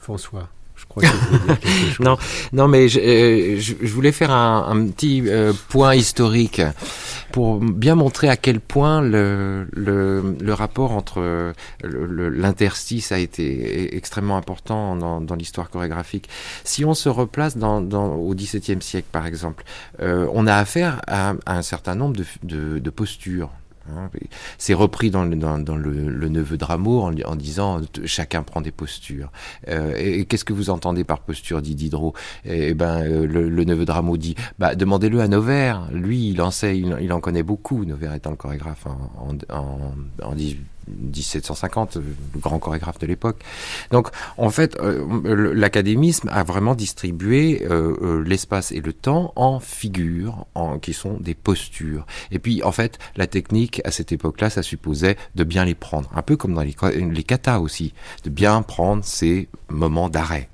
François. [laughs] non, non, mais je, euh, je, voulais faire un, un petit euh, point historique pour bien montrer à quel point le, le, le rapport entre l'interstice a été extrêmement important dans, dans l'histoire chorégraphique. Si on se replace dans, dans, au XVIIe siècle, par exemple, euh, on a affaire à, à, un certain nombre de, de, de postures Hein. C'est repris dans, le, dans, dans le, le, neveu de Rameau en, en, disant chacun prend des postures. Euh, et, qu'est-ce que vous entendez par posture, dit Diderot? Et eh ben euh, le, le, neveu de Rameau dit bah demandez-le à Novaire. Lui, il en sait, il, en connaît beaucoup. Novaire étant le chorégraphe en, en, en, en 1750, le grand chorégraphe de l'époque. Donc, en fait, euh, l'académisme a vraiment distribué euh, euh, l'espace et le temps en figures, en, qui sont des postures. Et puis, en fait, la technique, à cette époque-là, ça supposait de bien les prendre. Un peu comme dans les, les katas aussi, de bien prendre ces moments d'arrêt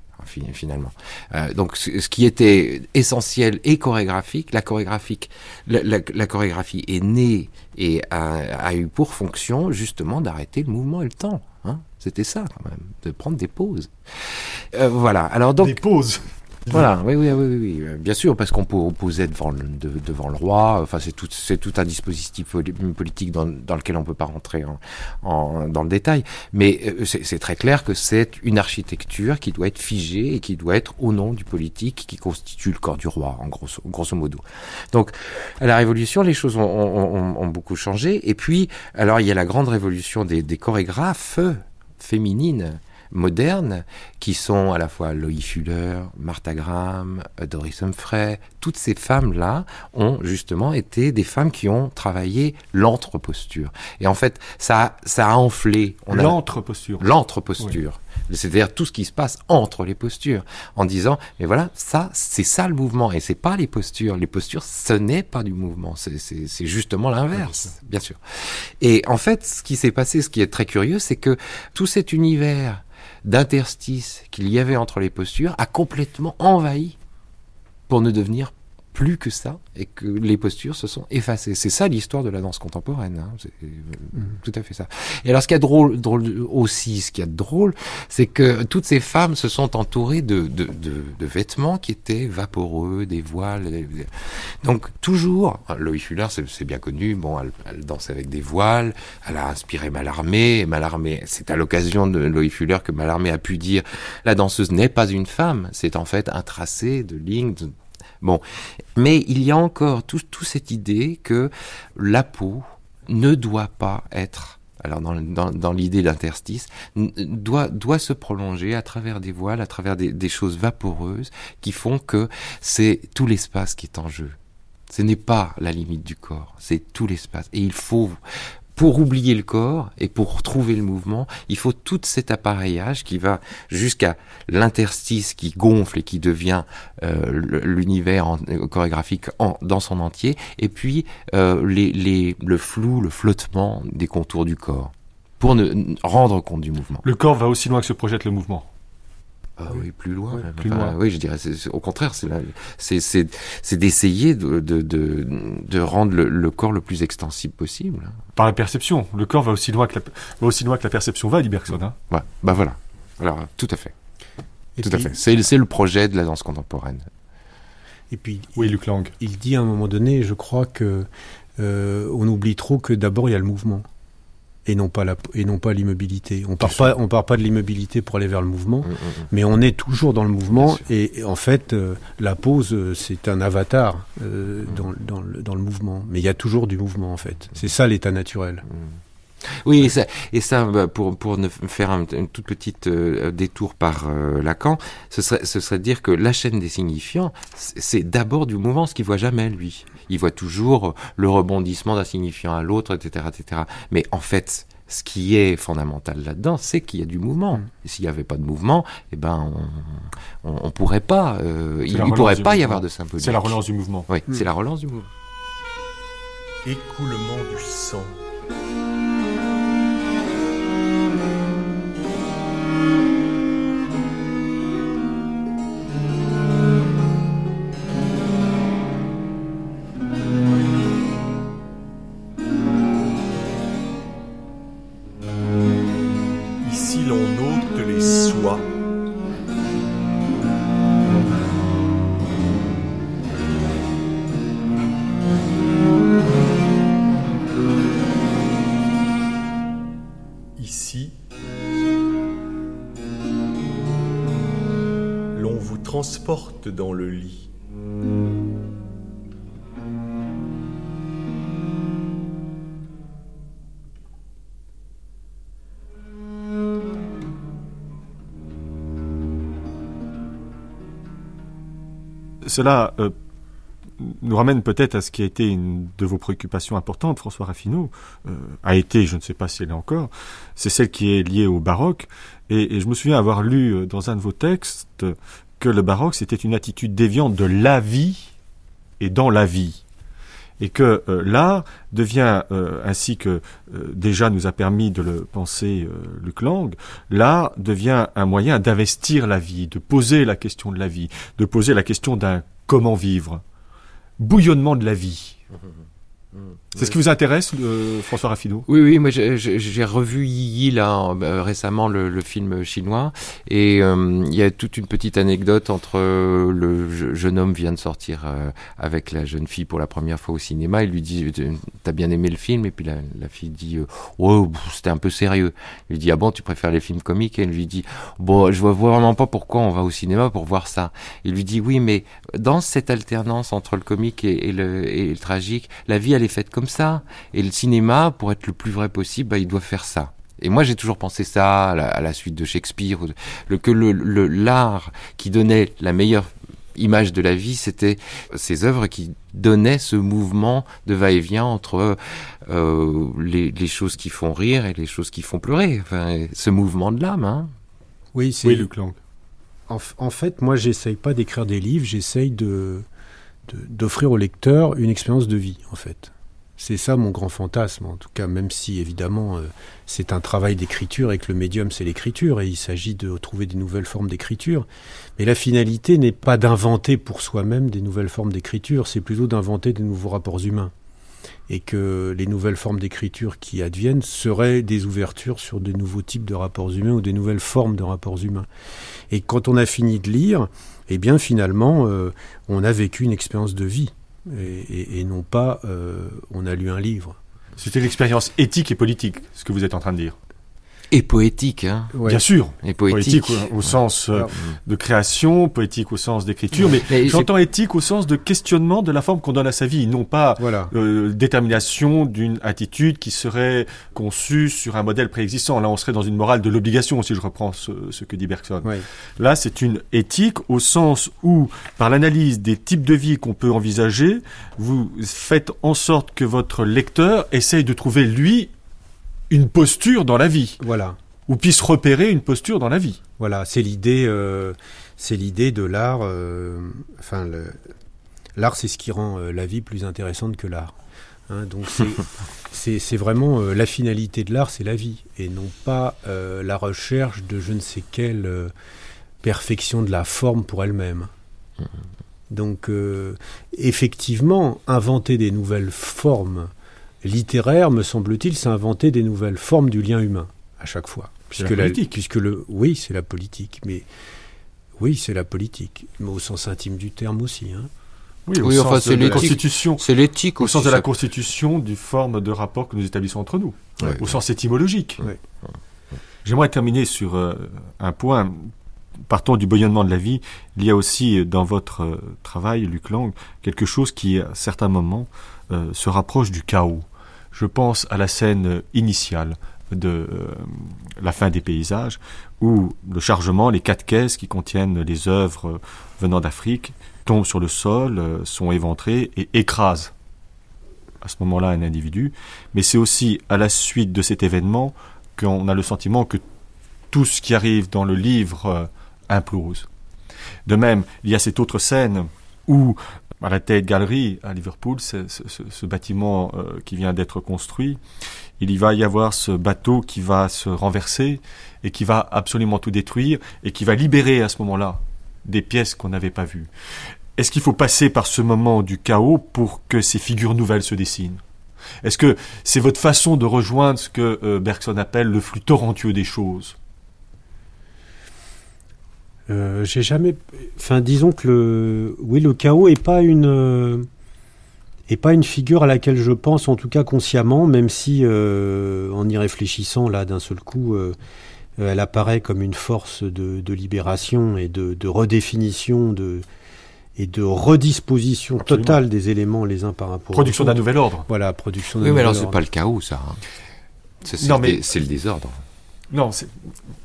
finalement. Euh, donc ce qui était essentiel et chorégraphique, la chorégraphique, la, chorégraphie est née et a, a, eu pour fonction justement d'arrêter le mouvement et le temps. Hein C'était ça quand même, de prendre des pauses. Euh, voilà. Alors donc des pauses. Voilà, oui, oui, oui, oui, bien sûr, parce qu'on peut opposer devant le, de, devant le roi. Enfin, c'est tout, c'est tout un dispositif politique dans, dans lequel on peut pas rentrer en, en, dans le détail. Mais euh, c'est très clair que c'est une architecture qui doit être figée et qui doit être au nom du politique qui constitue le corps du roi, en grosso, grosso modo. Donc, à la Révolution, les choses ont, ont, ont beaucoup changé. Et puis, alors, il y a la grande révolution des, des chorégraphes féminines modernes, qui sont à la fois Loïc Fuller, Martha Graham, Doris Humphrey, toutes ces femmes-là ont justement été des femmes qui ont travaillé l'entreposture. Et en fait, ça, ça a enflé. L'entreposture. L'entreposture. Oui. C'est-à-dire tout ce qui se passe entre les postures, en disant, mais voilà, ça, c'est ça le mouvement, et c'est pas les postures. Les postures, ce n'est pas du mouvement, c'est justement l'inverse, bien sûr. Et en fait, ce qui s'est passé, ce qui est très curieux, c'est que tout cet univers d'interstice qu'il y avait entre les postures a complètement envahi pour ne devenir plus que ça et que les postures se sont effacées. C'est ça l'histoire de la danse contemporaine. Hein. C'est mmh. tout à fait ça. Et alors ce qui est drôle, drôle aussi, ce qui est drôle, c'est que toutes ces femmes se sont entourées de, de, de, de vêtements qui étaient vaporeux, des voiles. Donc toujours, Loïc Fuller, c'est bien connu, bon, elle, elle dansait avec des voiles, elle a inspiré Mallarmé, et Mallarmé, c'est à l'occasion de Loïc Fuller que Mallarmé a pu dire, la danseuse n'est pas une femme, c'est en fait un tracé de lignes, de, Bon, mais il y a encore toute tout cette idée que la peau ne doit pas être, alors dans, dans, dans l'idée d'interstice, doit, doit se prolonger à travers des voiles, à travers des, des choses vaporeuses qui font que c'est tout l'espace qui est en jeu. Ce n'est pas la limite du corps, c'est tout l'espace. Et il faut pour oublier le corps et pour retrouver le mouvement, il faut tout cet appareillage qui va jusqu'à l'interstice qui gonfle et qui devient euh, l'univers chorégraphique en, dans son entier, et puis euh, le flou, le flottement des contours du corps, pour ne rendre compte du mouvement. Le corps va aussi loin que se projette le mouvement. Ah oui, plus loin. Oui, plus enfin, loin. oui je dirais. c'est au contraire, c'est d'essayer de, de, de, de, rendre le, le, corps le plus extensible possible. Par la perception. Le corps va aussi loin que la, va aussi loin que la perception va, dit Bergson. Hein ouais, bah voilà. Alors, tout à fait. Et tout puis, à fait. C'est le projet de la danse contemporaine. Et puis, oui, il, Luc Lang. Il dit à un moment donné, je crois que euh, on oublie trop que d'abord il y a le mouvement et non pas la et non pas l'immobilité. On part pas on part pas de l'immobilité pour aller vers le mouvement, mmh, mmh. mais on est toujours dans le mouvement et, et, en fait euh, la pause euh, c'est un avatar euh, mmh. dans, dans, le, dans le mouvement, mais il y a toujours du mouvement en fait. C'est ça l'état naturel. Oui, et ça, et ça pour, pour ne faire un, une toute petite euh, détour par euh, Lacan, ce serait, ce serait de dire que la chaîne des signifiants, c'est d'abord du mouvement, ce qu'il voit jamais, lui. Il voit toujours le rebondissement d'un signifiant à l'autre, etc., etc. Mais en fait, ce qui est fondamental là-dedans, c'est qu'il y a du mouvement. S'il n'y avait pas de mouvement, eh ben, on, on, on pourrait pas, euh, il ne pourrait pas y avoir de symbolique. C'est la relance du mouvement. Oui, mmh. c'est la relance du mouvement. Écoulement du sang. Amen. transporte dans le lit. Cela euh, nous ramène peut-être à ce qui a été une de vos préoccupations importantes, François Raffineau, euh, a été, je ne sais pas si elle est encore, c'est celle qui est liée au baroque. Et, je me souviens avoir lu euh, dans un de vos textes que le baroque, c'était une attitude déviante de la vie et dans la vie et que euh, l'art devient, euh, ainsi que euh, déjà nous a permis de le penser Luc Lang, l'art devient un moyen d'investir la vie, de poser la question de la vie, de poser la question d'un comment vivre, bouillonnement de la vie. Mmh, mmh, mmh. C'est ce qui vous intéresse, François Raffineau? Oui, oui, moi j'ai revu Yi là euh, récemment le, film chinois et euh, il y a toute une petite anecdote entre euh, le jeune homme vient de sortir avec la jeune fille pour la première fois au cinéma. Il lui dit t'as bien aimé le film? Et puis la, fille dit oh c'était un peu sérieux. Il lui dit ah bon tu préfères les films comiques? Et elle lui dit bon je vois vraiment pas pourquoi on va au cinéma pour voir ça. Il lui dit oui mais dans cette alternance entre le comique et, le, et le tragique, la vie elle est faite comme ça. Et le cinéma, pour être le plus vrai possible, bah, il doit faire ça. Et moi, j'ai toujours pensé ça à la, suite de Shakespeare, le, que le l'art qui donnait la meilleure image de la vie, c'était ces œuvres qui donnaient ce mouvement de va-et-vient entre euh, les, les, choses qui font rire et les choses qui font pleurer. Enfin, ce mouvement de l'âme. Hein. Oui, c'est. Oui, Lang. En, en, fait, moi, j'essaye pas d'écrire des livres, j'essaye de d'offrir au lecteur une expérience de vie, en fait. C'est ça mon grand fantasme, en tout cas, même si évidemment euh, c'est un travail d'écriture et que le médium c'est l'écriture et il s'agit de trouver des nouvelles formes d'écriture. Mais la finalité n'est pas d'inventer pour soi-même des nouvelles formes d'écriture, c'est plutôt d'inventer des nouveaux rapports humains. Et que les nouvelles formes d'écriture qui adviennent seraient des ouvertures sur de nouveaux types de rapports humains ou des nouvelles formes de rapports humains. Et quand on a fini de lire, eh bien finalement, euh, on a vécu une expérience de vie et, non pas euh, on a lu un livre. C'était l'expérience éthique et politique, ce que vous êtes en train de dire. Et poétique, hein. Bien sûr. Et poétique. au, sens euh, de création, poétique au sens d'écriture, mais, j'entends éthique au sens de questionnement de la forme qu'on donne à sa vie, non pas euh, détermination d'une attitude qui serait conçue sur un modèle préexistant. Là, on serait dans une morale de l'obligation, si je reprends ce, que dit Bergson. Là, c'est une éthique au sens où, par l'analyse des types de vie qu'on peut envisager, vous faites en sorte que votre lecteur essaye de trouver, lui, une posture dans la vie. Voilà. Ou puisse repérer une posture dans la vie. Voilà, c'est l'idée, euh, c'est l'idée de l'art. Euh, enfin, l'art, c'est ce qui rend euh, la vie plus intéressante que l'art. Hein, donc c'est [laughs] vraiment la finalité de l'art, c'est la vie, et non pas la recherche de je ne sais quelle perfection de la forme pour elle-même. Mm-hmm. Donc effectivement, inventer des nouvelles formes littéraire, me semble-t-il, c'est inventer des nouvelles formes du lien humain à chaque fois. Puisque la politique. puisque le, oui, c'est la politique, mais oui, c'est la politique, mais au sens intime du terme aussi. Hein. Oui, au sens de la Constitution. C'est l'éthique Au sens de la Constitution, du forme de rapport que nous établissons entre nous. au sens étymologique. J'aimerais terminer sur euh, un point. Partons du bouillonnement de la vie. Il y a aussi dans votre euh, travail, Luc Lang, quelque chose qui, à certains moments, euh, se rapproche du chaos. Je pense à la scène initiale de euh, la fin des paysages, où le chargement, les quatre caisses qui contiennent les œuvres venant d'Afrique, tombent sur le sol, euh, sont éventrées et écrasent à ce moment-là un individu. Mais c'est aussi à la suite de cet événement qu'on a le sentiment que tout ce qui arrive dans le livre implose. De même, il y a cette autre scène où à la Tate Gallery à Liverpool, ce, bâtiment euh, qui vient d'être construit, il y va y avoir ce bateau qui va se renverser et qui va absolument tout détruire et qui va libérer à ce moment-là des pièces qu'on n'avait pas vues. Est-ce qu'il faut passer par ce moment du chaos pour que ces figures nouvelles se dessinent? Est-ce que c'est votre façon de rejoindre ce que euh, Bergson appelle le flux torrentueux des choses? Euh, j'ai jamais. Enfin, disons que le, oui, le chaos est pas une euh, est pas une figure à laquelle je pense, en tout cas consciemment, même si euh, en y réfléchissant là d'un seul coup, elle apparaît comme une force de, de libération et de, de, redéfinition de et de redisposition totale des éléments les uns par rapport. Production d'un nouvel ordre. Voilà, production. Oui, mais alors c'est pas le chaos, ça. Hein. C'est le désordre. Non,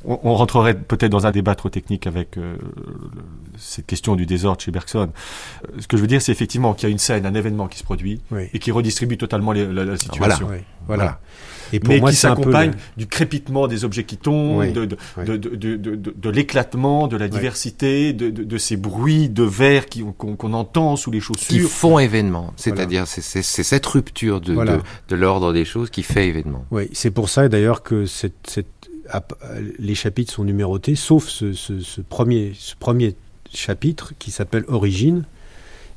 on, on, rentrerait peut-être dans un débat trop technique avec euh, cette question du désordre chez Bergson. Euh, ce que je veux dire, c'est effectivement qu'il y a une scène, un événement qui se produit et qui redistribue totalement la, situation. Voilà. voilà. Et pour Mais moi, qui s'accompagne du crépitement des objets qui tombent, de, de, de, de l'éclatement, de la diversité, de, ces bruits de verre qu'on entend sous les chaussures. Qui font événement. C'est-à-dire, c'est cette rupture de, de, l'ordre des choses qui fait événement. Oui, c'est pour ça d'ailleurs que cette, cette les chapitres sont numérotés, sauf ce, ce, premier, ce premier chapitre qui s'appelle Origine,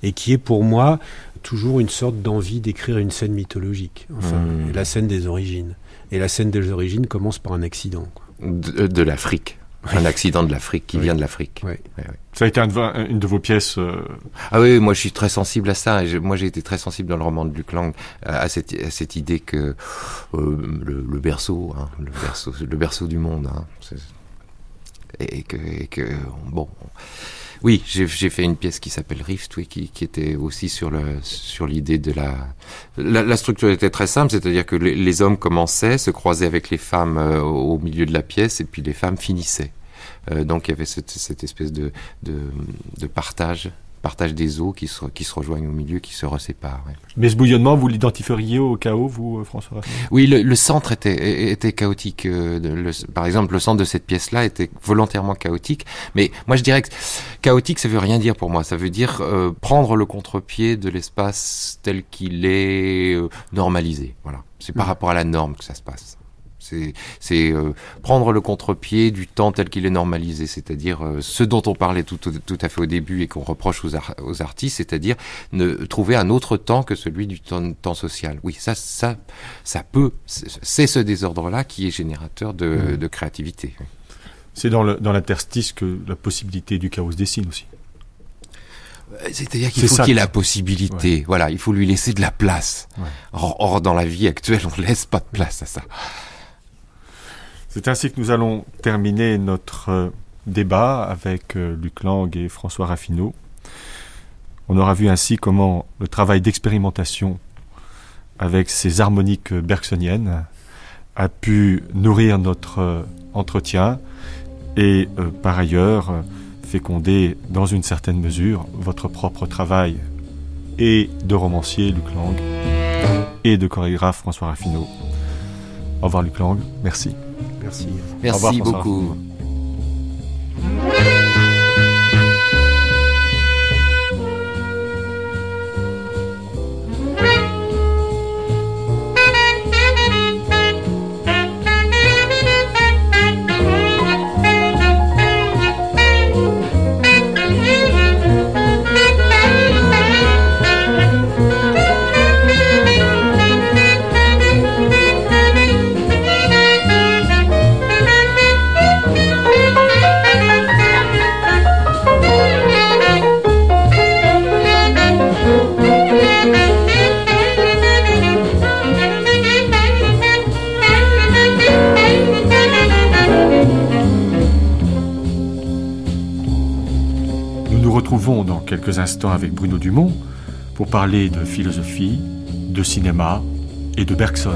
et qui est pour moi toujours une sorte d'envie d'écrire une scène mythologique, enfin, hmm. la scène des origines. Et la scène des origines commence par un accident. De, l'Afrique. Un accident de l'Afrique, qui vient de l'Afrique. Ça a été une de vos pièces euh, Ah oui, moi je suis très sensible à ça. moi j'ai été très sensible dans le roman de Luc Lang à cette, à cette idée que euh, le, berceau, hein, le berceau, le berceau du monde, hein, et que, et que bon oui, j'ai fait une pièce qui s'appelle Rift, oui, qui, qui, était aussi sur le sur l'idée de la, la, structure était très simple, c'est-à-dire que les, hommes commençaient, se croisaient avec les femmes euh, au milieu de la pièce, et puis les femmes finissaient. Euh, donc il y avait cette, cette espèce de, de, de partage partage des eaux qui se, qui se rejoignent au milieu, qui se reséparent. Mais ce bouillonnement, vous l'identifieriez au chaos, vous, euh, François? Oui, le, centre était, était chaotique. Euh, par exemple, le centre de cette pièce-là était volontairement chaotique. Mais moi, je dirais que chaotique, ça veut rien dire pour moi. Ça veut dire euh, prendre le contre-pied de l'espace tel qu'il est normalisé. Voilà. C'est par mmh. rapport à la norme que ça se passe. C'est euh, prendre le contre-pied du temps tel qu'il est normalisé, c'est-à-dire euh, ce dont on parlait tout, tout, à fait au début et qu'on reproche aux, aux artistes, c'est-à-dire ne trouver un autre temps que celui du temps, temps social. Oui, ça, ça, ça peut. C'est ce désordre-là qui est générateur de, mmh. de créativité. C'est dans l'interstice que la possibilité du chaos se dessine aussi. Euh, c'est-à-dire qu'il faut qu'il ait la possibilité. Voilà, il faut lui laisser de la place. Or, or, dans la vie actuelle, on ne laisse pas de place à ça. C'est ainsi que nous allons terminer notre euh, débat avec euh, Luc Lang et François Raffineau. On aura vu ainsi comment le travail d'expérimentation avec ces harmoniques bergsoniennes a pu nourrir notre euh, entretien et par ailleurs féconder dans une certaine mesure votre propre travail et de romancier Luc Lang et de chorégraphe François Raffineau. Au revoir Luc Lang, merci. Merci. Merci beaucoup. Quelques instants avec Bruno Dumont pour parler de philosophie, de cinéma et de Bergson.